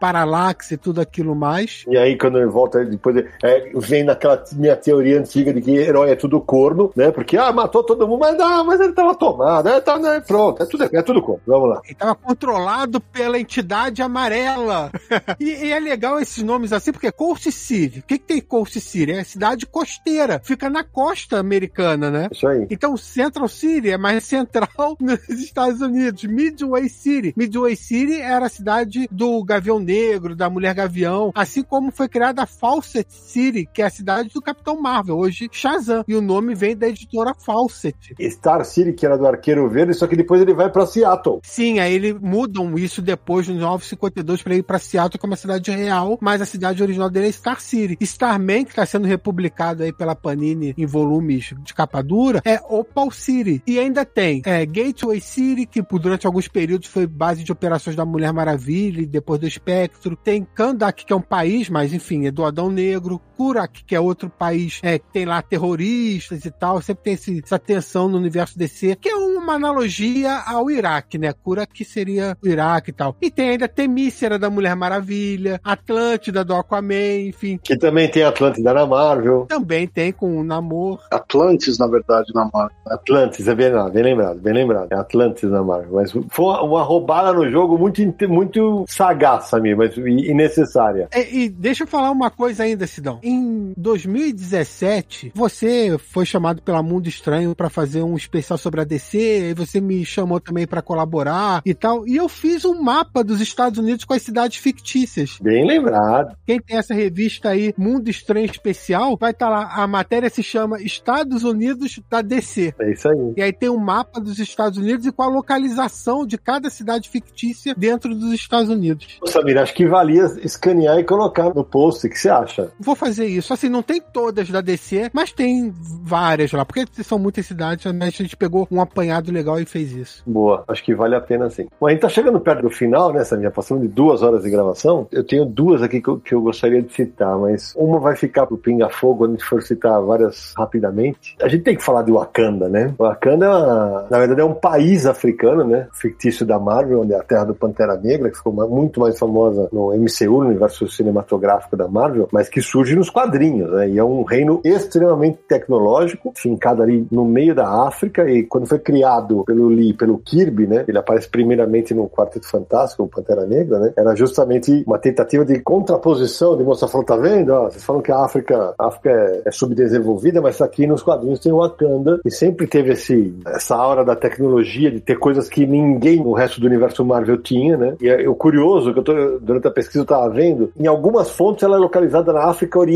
Parallax e tudo aquilo mais. E aí, quando ele volta, depois é, vem naquela minha teoria antiga de que herói é tudo corno, né? Porque, ah, matou todo mundo, mas não, mas ele tava tomado, é, tá, né, pronto, é tudo, é tudo corno. Vamos lá. Ele tava controlado pela entidade amarela. <laughs> e, e, é legal esses nomes assim, porque Coast City, o que, que tem Coast City? É cidade costeira, fica na costa americana, né? Isso aí. Então, Central City é mais <laughs> central nos Estados Unidos. Midway City. Midway City era a cidade do Gavião Negro, da Mulher Gavião, assim como foi criada a Fawcett City, que é a cidade do Capitão Marvel, hoje Shazam. E o nome vem da editora Fawcett. Star City, que era do Arqueiro Verde, só que depois ele vai para Seattle. Sim, aí eles mudam isso depois no 952 para ir para Seattle, que é uma cidade real, mas a cidade original dele é Star City. Starman, que está sendo republicado aí pela Panini em volumes de capa dura, é Opal City. E ainda tem é, Gateway City, que durante alguns períodos foi base de operações da Mulher Maravilha depois do Espectro. Tem Kandak, que é um país, mas enfim, é do Adão Negro. Kurak, que é outro país é, que tem lá terroristas e tal. Sempre tem esse, essa tensão no universo DC, que é uma analogia ao Iraque, né? Kurak seria o Iraque e tal. E tem ainda Temícera da Mulher Maravilha, Atlântida do Aquaman, enfim. Que também tem Atlântida na Marvel. Também tem com o Namor. Atlantis, na verdade, na Marvel. Atlantis, é bem, bem lembrado, bem lembrado. É Atlantis na Marvel. Mas foi uma roubada no jogo muito, muito sagaz, Samir, mas e necessária. É, e deixa eu falar uma coisa ainda, Sidão. Em 2017, você foi chamado pela Mundo Estranho para fazer um especial sobre a DC, e você me chamou também para colaborar e tal. E eu fiz um mapa dos Estados Unidos com as cidades fictícias. Bem lembrado. Quem tem essa revista aí, Mundo Estranho Especial, vai estar tá lá. A matéria se chama Estados Unidos da DC. É isso aí. E aí tem um mapa dos Estados Unidos e com a localização de cada cidade fictícia dentro dos Estados Unidos. Samir, acho que valia escanear e colocar no post. O que você acha? Vou fazer isso. Assim, não tem todas da DC, mas tem várias lá. Porque são muitas cidades, né? a gente pegou um apanhado legal e fez isso. Boa. Acho que vale a pena sim. Bom, a gente tá chegando perto do final, né, Samir? Passando de duas horas de gravação. Eu tenho duas aqui que eu, que eu gostaria de citar, mas uma vai ficar pro pinga-fogo quando a gente for citar várias rapidamente. A gente tem que falar de Wakanda, né? Wakanda, na verdade, é um país africano, né? Fictício da Marvel, onde é a terra do Pantera Negra, que ficou muito mais famosa no MCU, no universo cinematográfico da Marvel, mas que surge nos quadrinhos, né? E é um reino extremamente tecnológico, fincado ali no meio da África, e quando foi criado pelo Lee, pelo Kirby, né? Ele aparece primeiramente no Quarteto Fantástico, o Pantera Negra, né? Era justamente uma tentativa de contraposição, de mostrar, falando, tá vendo? Ó, vocês falam que a África, a África é, é subdesenvolvida, mas aqui nos quadrinhos tem o Wakanda, e sempre teve esse, essa aura da tecnologia, de ter coisas que ninguém no resto do universo Marvel tinha, né? E é, o curioso, que eu tô, durante a pesquisa eu tava vendo, em algumas fontes ela é localizada na África Oriental,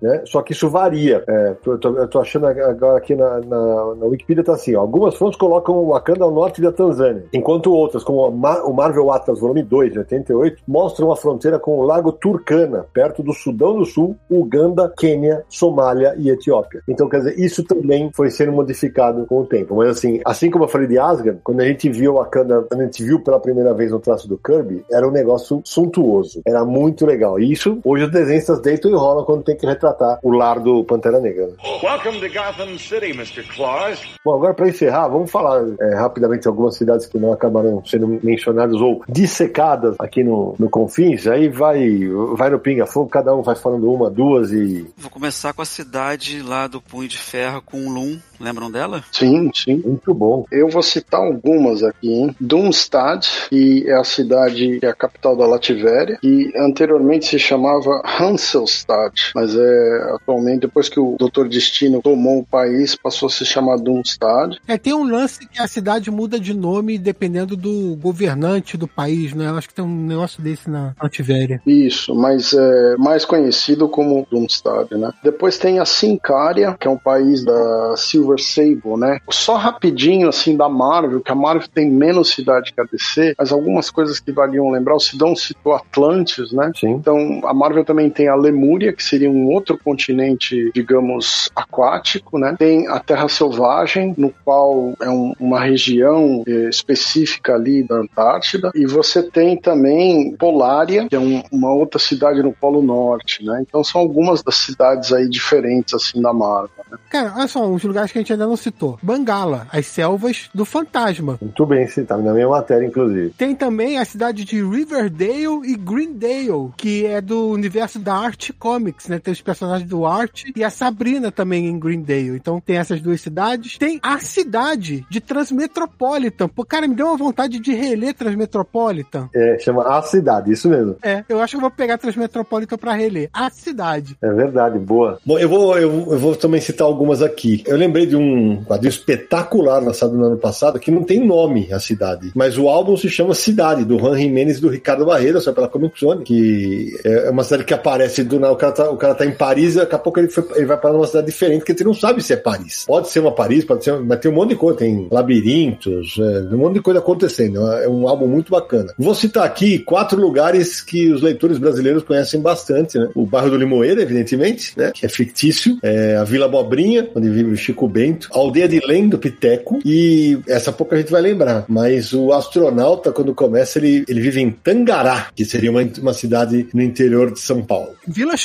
né? Só que isso varia. É, eu, tô, eu tô achando agora aqui na, na, na Wikipedia tá assim, ó, algumas fontes colocam o Wakanda ao norte da Tanzânia, enquanto outras, como o Marvel Atlas volume 2, de 88, mostram a fronteira com o Lago Turkana, perto do Sudão do Sul, Uganda, Quênia, Somália e Etiópia. Então, quer dizer, isso também foi sendo modificado com o tempo. Mas assim, assim como eu falei de Asgard, quando a gente viu Wakanda, quando a gente viu pela primeira vez no traço do Kirby, era um negócio suntuoso. Era muito legal. E isso, hoje os desenhistas deitam e rolam quando tem que retratar o lar do Pantera Negra. Welcome to Gotham City, Mr. Claus. Bom, agora para encerrar, vamos falar é, rapidamente algumas cidades que não acabaram sendo mencionadas ou dissecadas aqui no, no Confins. Aí vai, vai no pinga-fogo, cada um vai falando uma, duas e. Vou começar com a cidade lá do Punho de Ferro, com Lum. Lembram dela? Sim, sim. Muito bom. Eu vou citar algumas aqui, hein? Dunstad, que é a cidade que é a capital da Lativéria, que anteriormente se chamava Hanselstad, mas é atualmente, depois que o Doutor Destino tomou o país, passou a se chamar Dunstad. É, tem um lance que a cidade muda de nome dependendo do governante do país, né? Eu acho que tem um negócio desse na Antivéria. Isso, mas é mais conhecido como Dunstad, né? Depois tem a Sincária, que é um país da Silver Sable, né? Só rapidinho, assim, da Marvel, que a Marvel tem menos cidade que a DC, mas algumas coisas que valiam lembrar, o Sidão citou Atlantis, né? Sim. Então, a Marvel também tem a Lemúria, que seria um outro continente, digamos, aquático, né? Tem a Terra Selvagem, no qual é um- uma região eh, específica ali da Antártida, e você tem também Polária, que é um- uma outra cidade no Polo Norte, né? Então, são algumas das cidades aí diferentes, assim, da Marvel, né? Cara, olha só, uns lugares que a gente ainda não citou. Bangala, as selvas do fantasma. Muito bem citado, na minha matéria, inclusive. Tem também a cidade de Riverdale e Greendale, que é do universo da Art Comics, né? Tem os personagens do Art e a Sabrina também em Greendale. Então tem essas duas cidades. Tem a cidade de Transmetropolitan. Pô, cara, me deu uma vontade de reler Transmetropolitan. É, chama A Cidade, isso mesmo. É, eu acho que eu vou pegar Transmetropolitan pra reler. A cidade. É verdade, boa. Bom, eu vou, eu, eu vou também citar algumas aqui. Eu lembrei de um quadrinho espetacular lançado no ano passado, que não tem nome a cidade, mas o álbum se chama Cidade, do Juan Jimenez e do Ricardo Barreira, só pela Comic Zone, que é uma cidade que aparece do nada, o cara tá, o cara tá em Paris daqui a pouco ele, foi- ele vai para uma cidade diferente, que a gente não sabe se é Paris. Pode ser uma Paris, pode ser, mas tem um monte de coisa, tem labirintos, é, um monte de coisa acontecendo. É um álbum muito bacana. Vou citar aqui quatro lugares que os leitores brasileiros conhecem bastante, né? O bairro do Limoeiro, evidentemente, né? Que é fictício. É a Vila Bobrinha, onde vive o Chico Bento. A aldeia de Lém, do Piteco. E essa pouca gente vai lembrar. Mas o astronauta, quando começa, ele, ele vive em Tangará, que seria uma, uma cidade no interior de São Paulo. Vila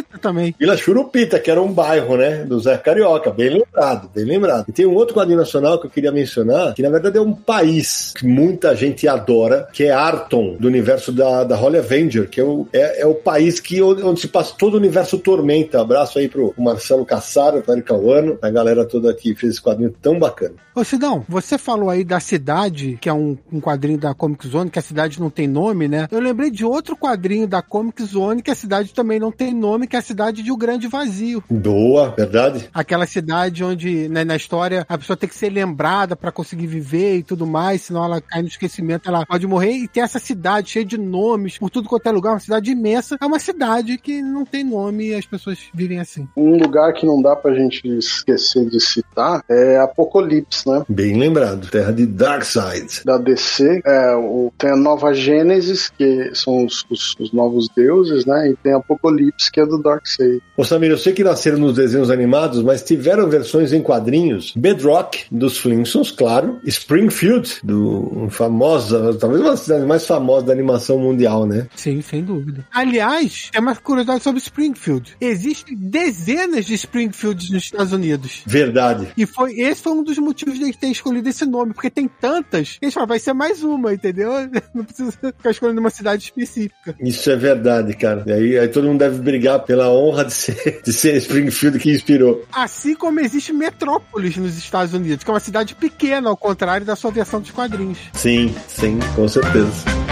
Churupita também. Vila Churupita, que era um bairro, né, do Zé Carioca, bem lembrado, bem lembrado. E tem um outro quadrinho nacional que eu queria mencionar, que na verdade é um país que muita gente adora, que é Arton, do universo da, da Holly Avenger, que é o, é, é o país que, onde, se passa todo o universo Tormenta. Abraço aí pro Marcelo Cassaro, Eric Cauano, a galera toda que fez esse quadrinho tão bacana. Ô Sidão, você falou aí da cidade, que é um, um quadrinho da Comic Zone, que a cidade não tem nome, né? Eu lembrei de outro quadrinho da Comic Zone, que a cidade também não tem nome, que é a cidade de O Grande Vazio. Boa, verdade? Aquela cidade onde, né, na história, a pessoa tem que ser lembrada pra conseguir viver e tudo mais, senão ela cai no esquecimento, ela pode morrer. E tem essa cidade cheia de nomes, por tudo quanto é lugar, uma cidade imensa. É uma cidade que não tem nome e as pessoas vivem assim. Um lugar que não dá pra gente esquecer de citar é Apocalipse, né? Bem lembrado. Terra de Darkseid. Da DC, é, o, tem a Nova Gênesis, que são os, os- os novos deuses, né? E tem Apocalipse, que é do Darkseid. Ô Samir, eu sei que nasceram nos desenhos animados, mas tiveram versões em quadrinhos. Bedrock, dos Flintstones, claro. Springfield, do famosa, talvez uma das cidades mais famosas da animação mundial, né? Sim, sem dúvida. Aliás, tem uma curiosidade sobre Springfield. Existem dezenas de Springfields nos Estados Unidos. Verdade. E foi, esse foi um dos motivos de ter escolhido esse nome, porque tem tantas, eles falaram, vai ser mais uma, entendeu? <laughs> Não precisa ficar escolhendo uma cidade específica. Isso é verdade, cara. E aí, aí todo mundo deve brigar pela honra de ser, <laughs> de ser Springfield que inspirou. Assim como existe Metrópolis nos Estados Unidos, que é uma cidade pequena, ao contrário da sua versão dos quadrinhos. Sim, sim, com certeza.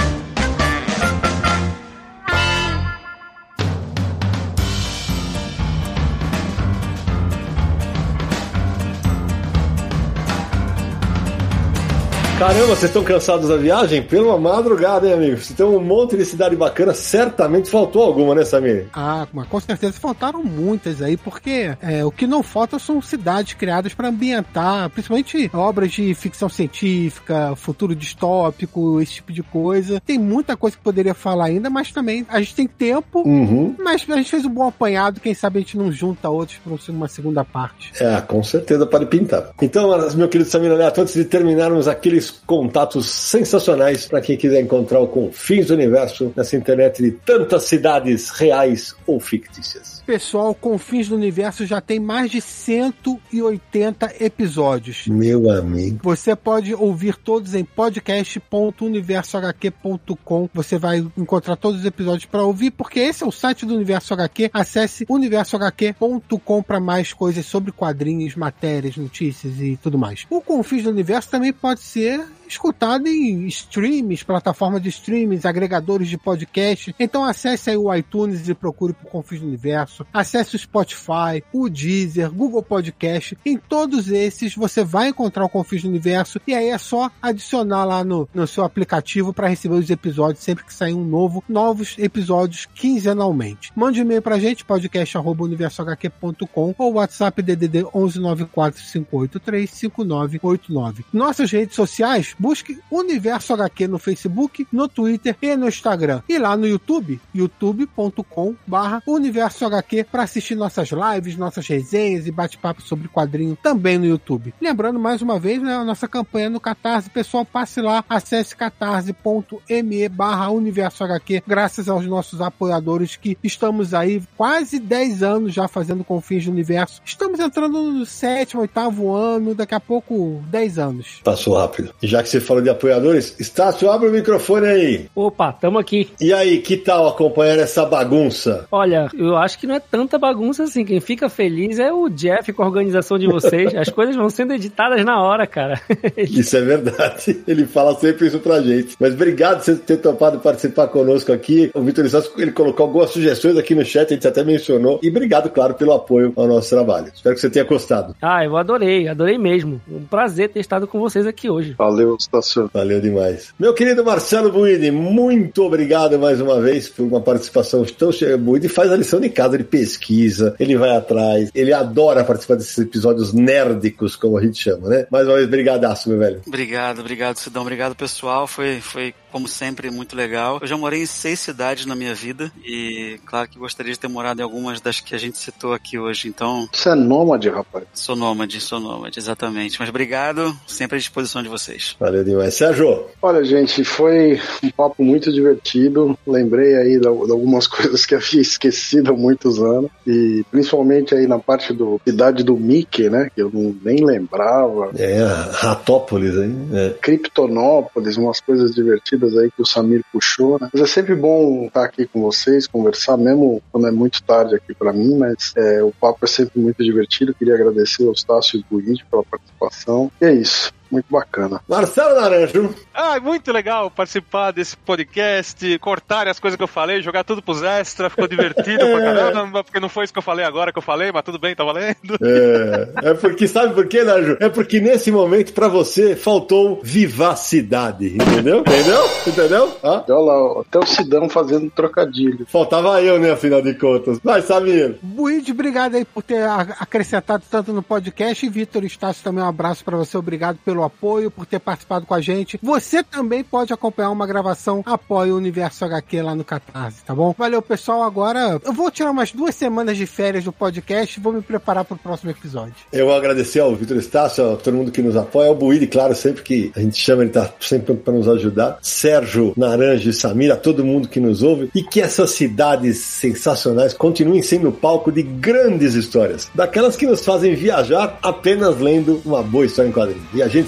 Caramba, vocês estão cansados da viagem? Pela madrugada, hein, amigos? Se tem um monte de cidade bacana, certamente faltou alguma, né, Samir? Ah, mas com certeza faltaram muitas aí, porque é, o que não falta são cidades criadas para ambientar, principalmente obras de ficção científica, futuro distópico, esse tipo de coisa. Tem muita coisa que poderia falar ainda, mas também a gente tem tempo. Uhum. Mas a gente fez um bom apanhado, quem sabe a gente não junta outros para uma segunda parte. É, com certeza pode pintar. Então, meu querido Samir Neto, antes de terminarmos aquele contatos sensacionais para quem quiser encontrar o Confins do Universo nessa internet de tantas cidades reais ou fictícias. Pessoal, Confins do Universo já tem mais de 180 episódios. Meu amigo. Você pode ouvir todos em podcast.universohq.com. Você vai encontrar todos os episódios para ouvir, porque esse é o site do Universo HQ. Acesse universohq.com para mais coisas sobre quadrinhos, matérias, notícias e tudo mais. O Confins do Universo também pode ser escutado em streams, plataformas de streams, agregadores de podcast. Então acesse aí o iTunes e procure por Confins do Universo. Acesse o Spotify, o Deezer, Google Podcast. Em todos esses você vai encontrar o Confins do Universo e aí é só adicionar lá no, no seu aplicativo para receber os episódios sempre que sair um novo, novos episódios quinzenalmente. Mande um e-mail pra gente, podcast@universohq.com ou WhatsApp DDD 11945835989. Nossas redes sociais busque Universo HQ no Facebook, no Twitter e no Instagram. E lá no YouTube, youtube.com barra Universo HQ para assistir nossas lives, nossas resenhas e bate-papo sobre quadrinho também no YouTube. Lembrando mais uma vez, né, a nossa campanha no Catarse, pessoal, passe lá, acesse catarse.me barra Universo HQ, graças aos nossos apoiadores que estamos aí quase 10 anos já fazendo Confins do Universo. Estamos entrando no sétimo, oitavo ano, daqui a pouco 10 anos. Passou rápido. Já que você falou de apoiadores, Estácio, abre o microfone aí. Opa, tamo aqui. E aí, que tal acompanhar essa bagunça? Olha, eu acho que não é tanta bagunça assim. Quem fica feliz é o Jeff com a organização de vocês. As coisas vão sendo editadas na hora, cara. <laughs> Isso é verdade. Ele fala sempre isso pra gente. Mas obrigado por você ter topado participar conosco aqui. O Vitor Estácio, ele colocou algumas sugestões aqui no chat, a gente até mencionou. E obrigado, claro, pelo apoio ao nosso trabalho. Espero que você tenha gostado. Ah, eu adorei, adorei mesmo. Um prazer ter estado com vocês aqui hoje. Valeu, Estácio. Valeu demais. Meu querido Marcelo Buide, muito obrigado mais uma vez por uma participação tão cheia. Buide faz a lição de casa, ele pesquisa, ele vai atrás, ele adora participar desses episódios nerdicos, como a gente chama, né? Mais uma vez, brigadaço, meu velho. Obrigado, obrigado, Sidão. Obrigado, pessoal. Foi, foi como sempre, muito legal. Eu já morei em seis cidades na minha vida e, claro que gostaria de ter morado em algumas das que a gente citou aqui hoje. Então, Você é nômade, rapaz. sou nômade, sou nômade, exatamente. Mas obrigado, sempre à disposição de vocês. Valeu demais. Sérgio, Olha, gente, foi um papo muito divertido. Lembrei aí de algumas <laughs> coisas que havia esquecido há muitos anos. E principalmente aí na parte do cidade do Mickey, né? Que eu não, nem lembrava. é Ratópolis, hein? É. Kryptonópolis, umas coisas divertidas aí que o Samir puxou, né? Mas é sempre bom estar aqui com vocês, conversar, mesmo quando é muito tarde aqui para mim, mas é, o papo é sempre muito divertido. Queria agradecer ao Stácio e ao Luigi pela participação. E é isso. Muito bacana. Marcelo Naranjo. Ah, muito legal participar desse podcast, cortar as coisas que eu falei, jogar tudo pros extras, ficou divertido pra <laughs> caramba, porque não foi isso que eu falei agora que eu falei, mas tudo bem, tá valendo. É, é porque, sabe por quê, Naranjo? É porque nesse momento, pra você, faltou vivacidade, entendeu? Entendeu? Entendeu? Ah, Olha lá, até o Sidão fazendo trocadilho. faltava eu, né, afinal de contas. Vai, Samir. Buide, obrigado aí por ter acrescentado tanto no podcast. E Vitor Estácio, também um abraço para você. Obrigado pelo apoio, por ter participado com a gente. Você também pode acompanhar uma gravação Apoie o Universo HQ lá no Catarse, tá bom? Valeu, pessoal. Agora eu vou tirar umas duas semanas de férias do podcast e vou me preparar para o próximo episódio. Eu vou agradecer ao Vitor Estácio, a todo mundo que nos apoia, ao Buíde, claro, sempre que a gente chama, ele tá sempre para nos ajudar. Sérgio, Naranjo e Samir, a todo mundo que nos ouve e que essas cidades sensacionais continuem sendo palco de grandes histórias, daquelas que nos fazem viajar apenas lendo uma boa história em quadrinhos. E a gente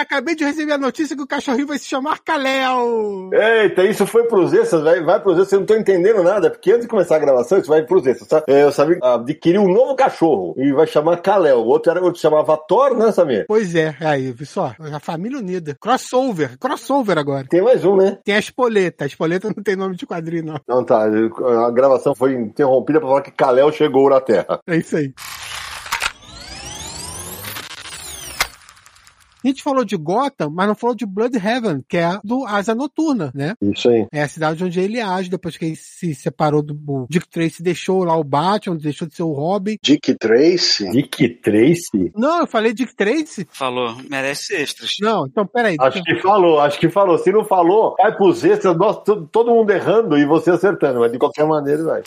Acabei de receber a notícia que o cachorrinho vai se chamar Kalel. Eita, isso foi pros extras, vai, vai pros extras, eu não tô entendendo nada, porque antes de começar a gravação, isso vai pros extras, tá? É, eu sabia que adquiriu um novo cachorro e vai chamar Kalel. O outro era outro chamava Thor, né, Samir? Pois é, aí, viu só? A família unida. Crossover, crossover agora. Tem mais um, né? Tem a Espoleta. A Espoleta não tem nome de quadrinho, não. Não, tá. A gravação foi interrompida pra falar que Kalel chegou na Terra. É isso aí. A gente falou de Gotham, mas não falou de Bloodhaven, que é do Asa Noturna, né? Isso aí. É a cidade onde ele age depois que ele se separou do o Dick Tracy, deixou lá o Batman, deixou de ser o Robin. Dick Tracy? Dick Tracy? Não, eu falei Dick Tracy? Falou, merece extras. Não, então peraí. Acho que falou, acho que falou. Se não falou, vai pros extras, nós, todo, todo mundo errando e você acertando, mas de qualquer maneira vai.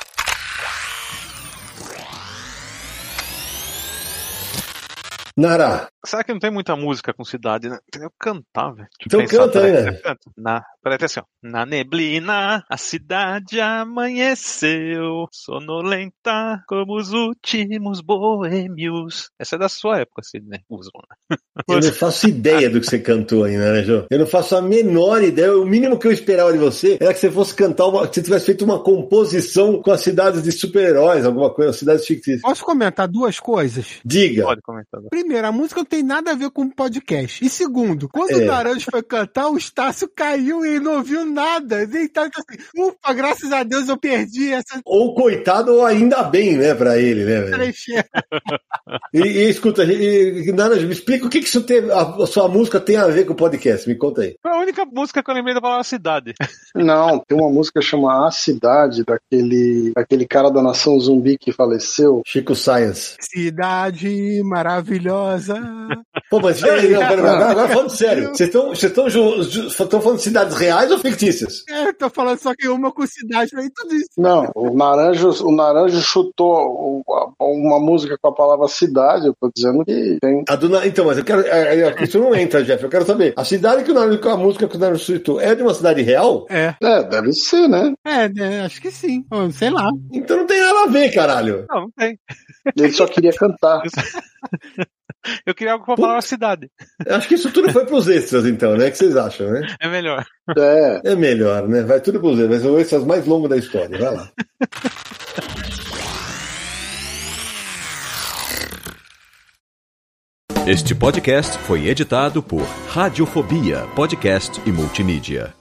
Nara, Será que não tem muita música com cidade, né? Tem que cantar, velho. Eu Então canta aí, né? eu. Na, peraí, assim, ó. Na neblina, a cidade amanheceu, sonolenta como os últimos boêmios. Essa é da sua época, Sidney. Usam, <laughs> né? eu não <laughs> faço ideia do que você cantou ainda, né, Jô? Eu não faço a menor ideia. O mínimo que eu esperava de você era que você fosse cantar uma. que você tivesse feito uma composição com as cidades de super-heróis, alguma coisa, cidades fictícias. Posso comentar duas coisas? Diga. Pode comentar. Primeiro, a música não tem nada a ver com o podcast. E segundo, quando É. o Naranjo foi cantar, o Estácio caiu e ele não ouviu nada. Tá assim, ufa, graças a Deus eu perdi essa Ou coitado, ou ainda bem, né, pra ele, né, velho? E, e escuta, e, e, Nara, me explica o que, que isso tem, a, a sua música tem a ver com o podcast, me conta aí. Foi a única música que eu lembrei da palavra cidade. Não, tem uma música chamada A Cidade, daquele, daquele cara da nação zumbi que faleceu. Chico Science. Cidade maravilhosa. Pô, mas peraí, não, peraí, agora, agora falando sério, vocês estão falando de cidades reais ou fictícias? É, eu tô falando só que uma com cidade, falei tudo isso. Não, o Naranjo, o Naranjo chutou uma música com a palavra cidade, eu tô dizendo que tem. A do então, mas eu quero. é, é, isso não entra, Jeff. Eu quero saber. A cidade que o Naruto, a música que o Naruto citou, é de uma cidade real? É, É, deve ser, né? é, né, acho que sim. Sei lá. Então não tem nada a ver, caralho. Não, não tem. Ele só queria cantar. <laughs> <laughs> Eu queria algo com a palavra cidade. Acho que isso tudo foi pros extras, então, né? O que vocês acham, né? É melhor. É. É melhor, né? Vai tudo pros extras. Vai ser o extras mais longo da história. Vai lá. Este podcast foi editado por Radiofobia, podcast e multimídia.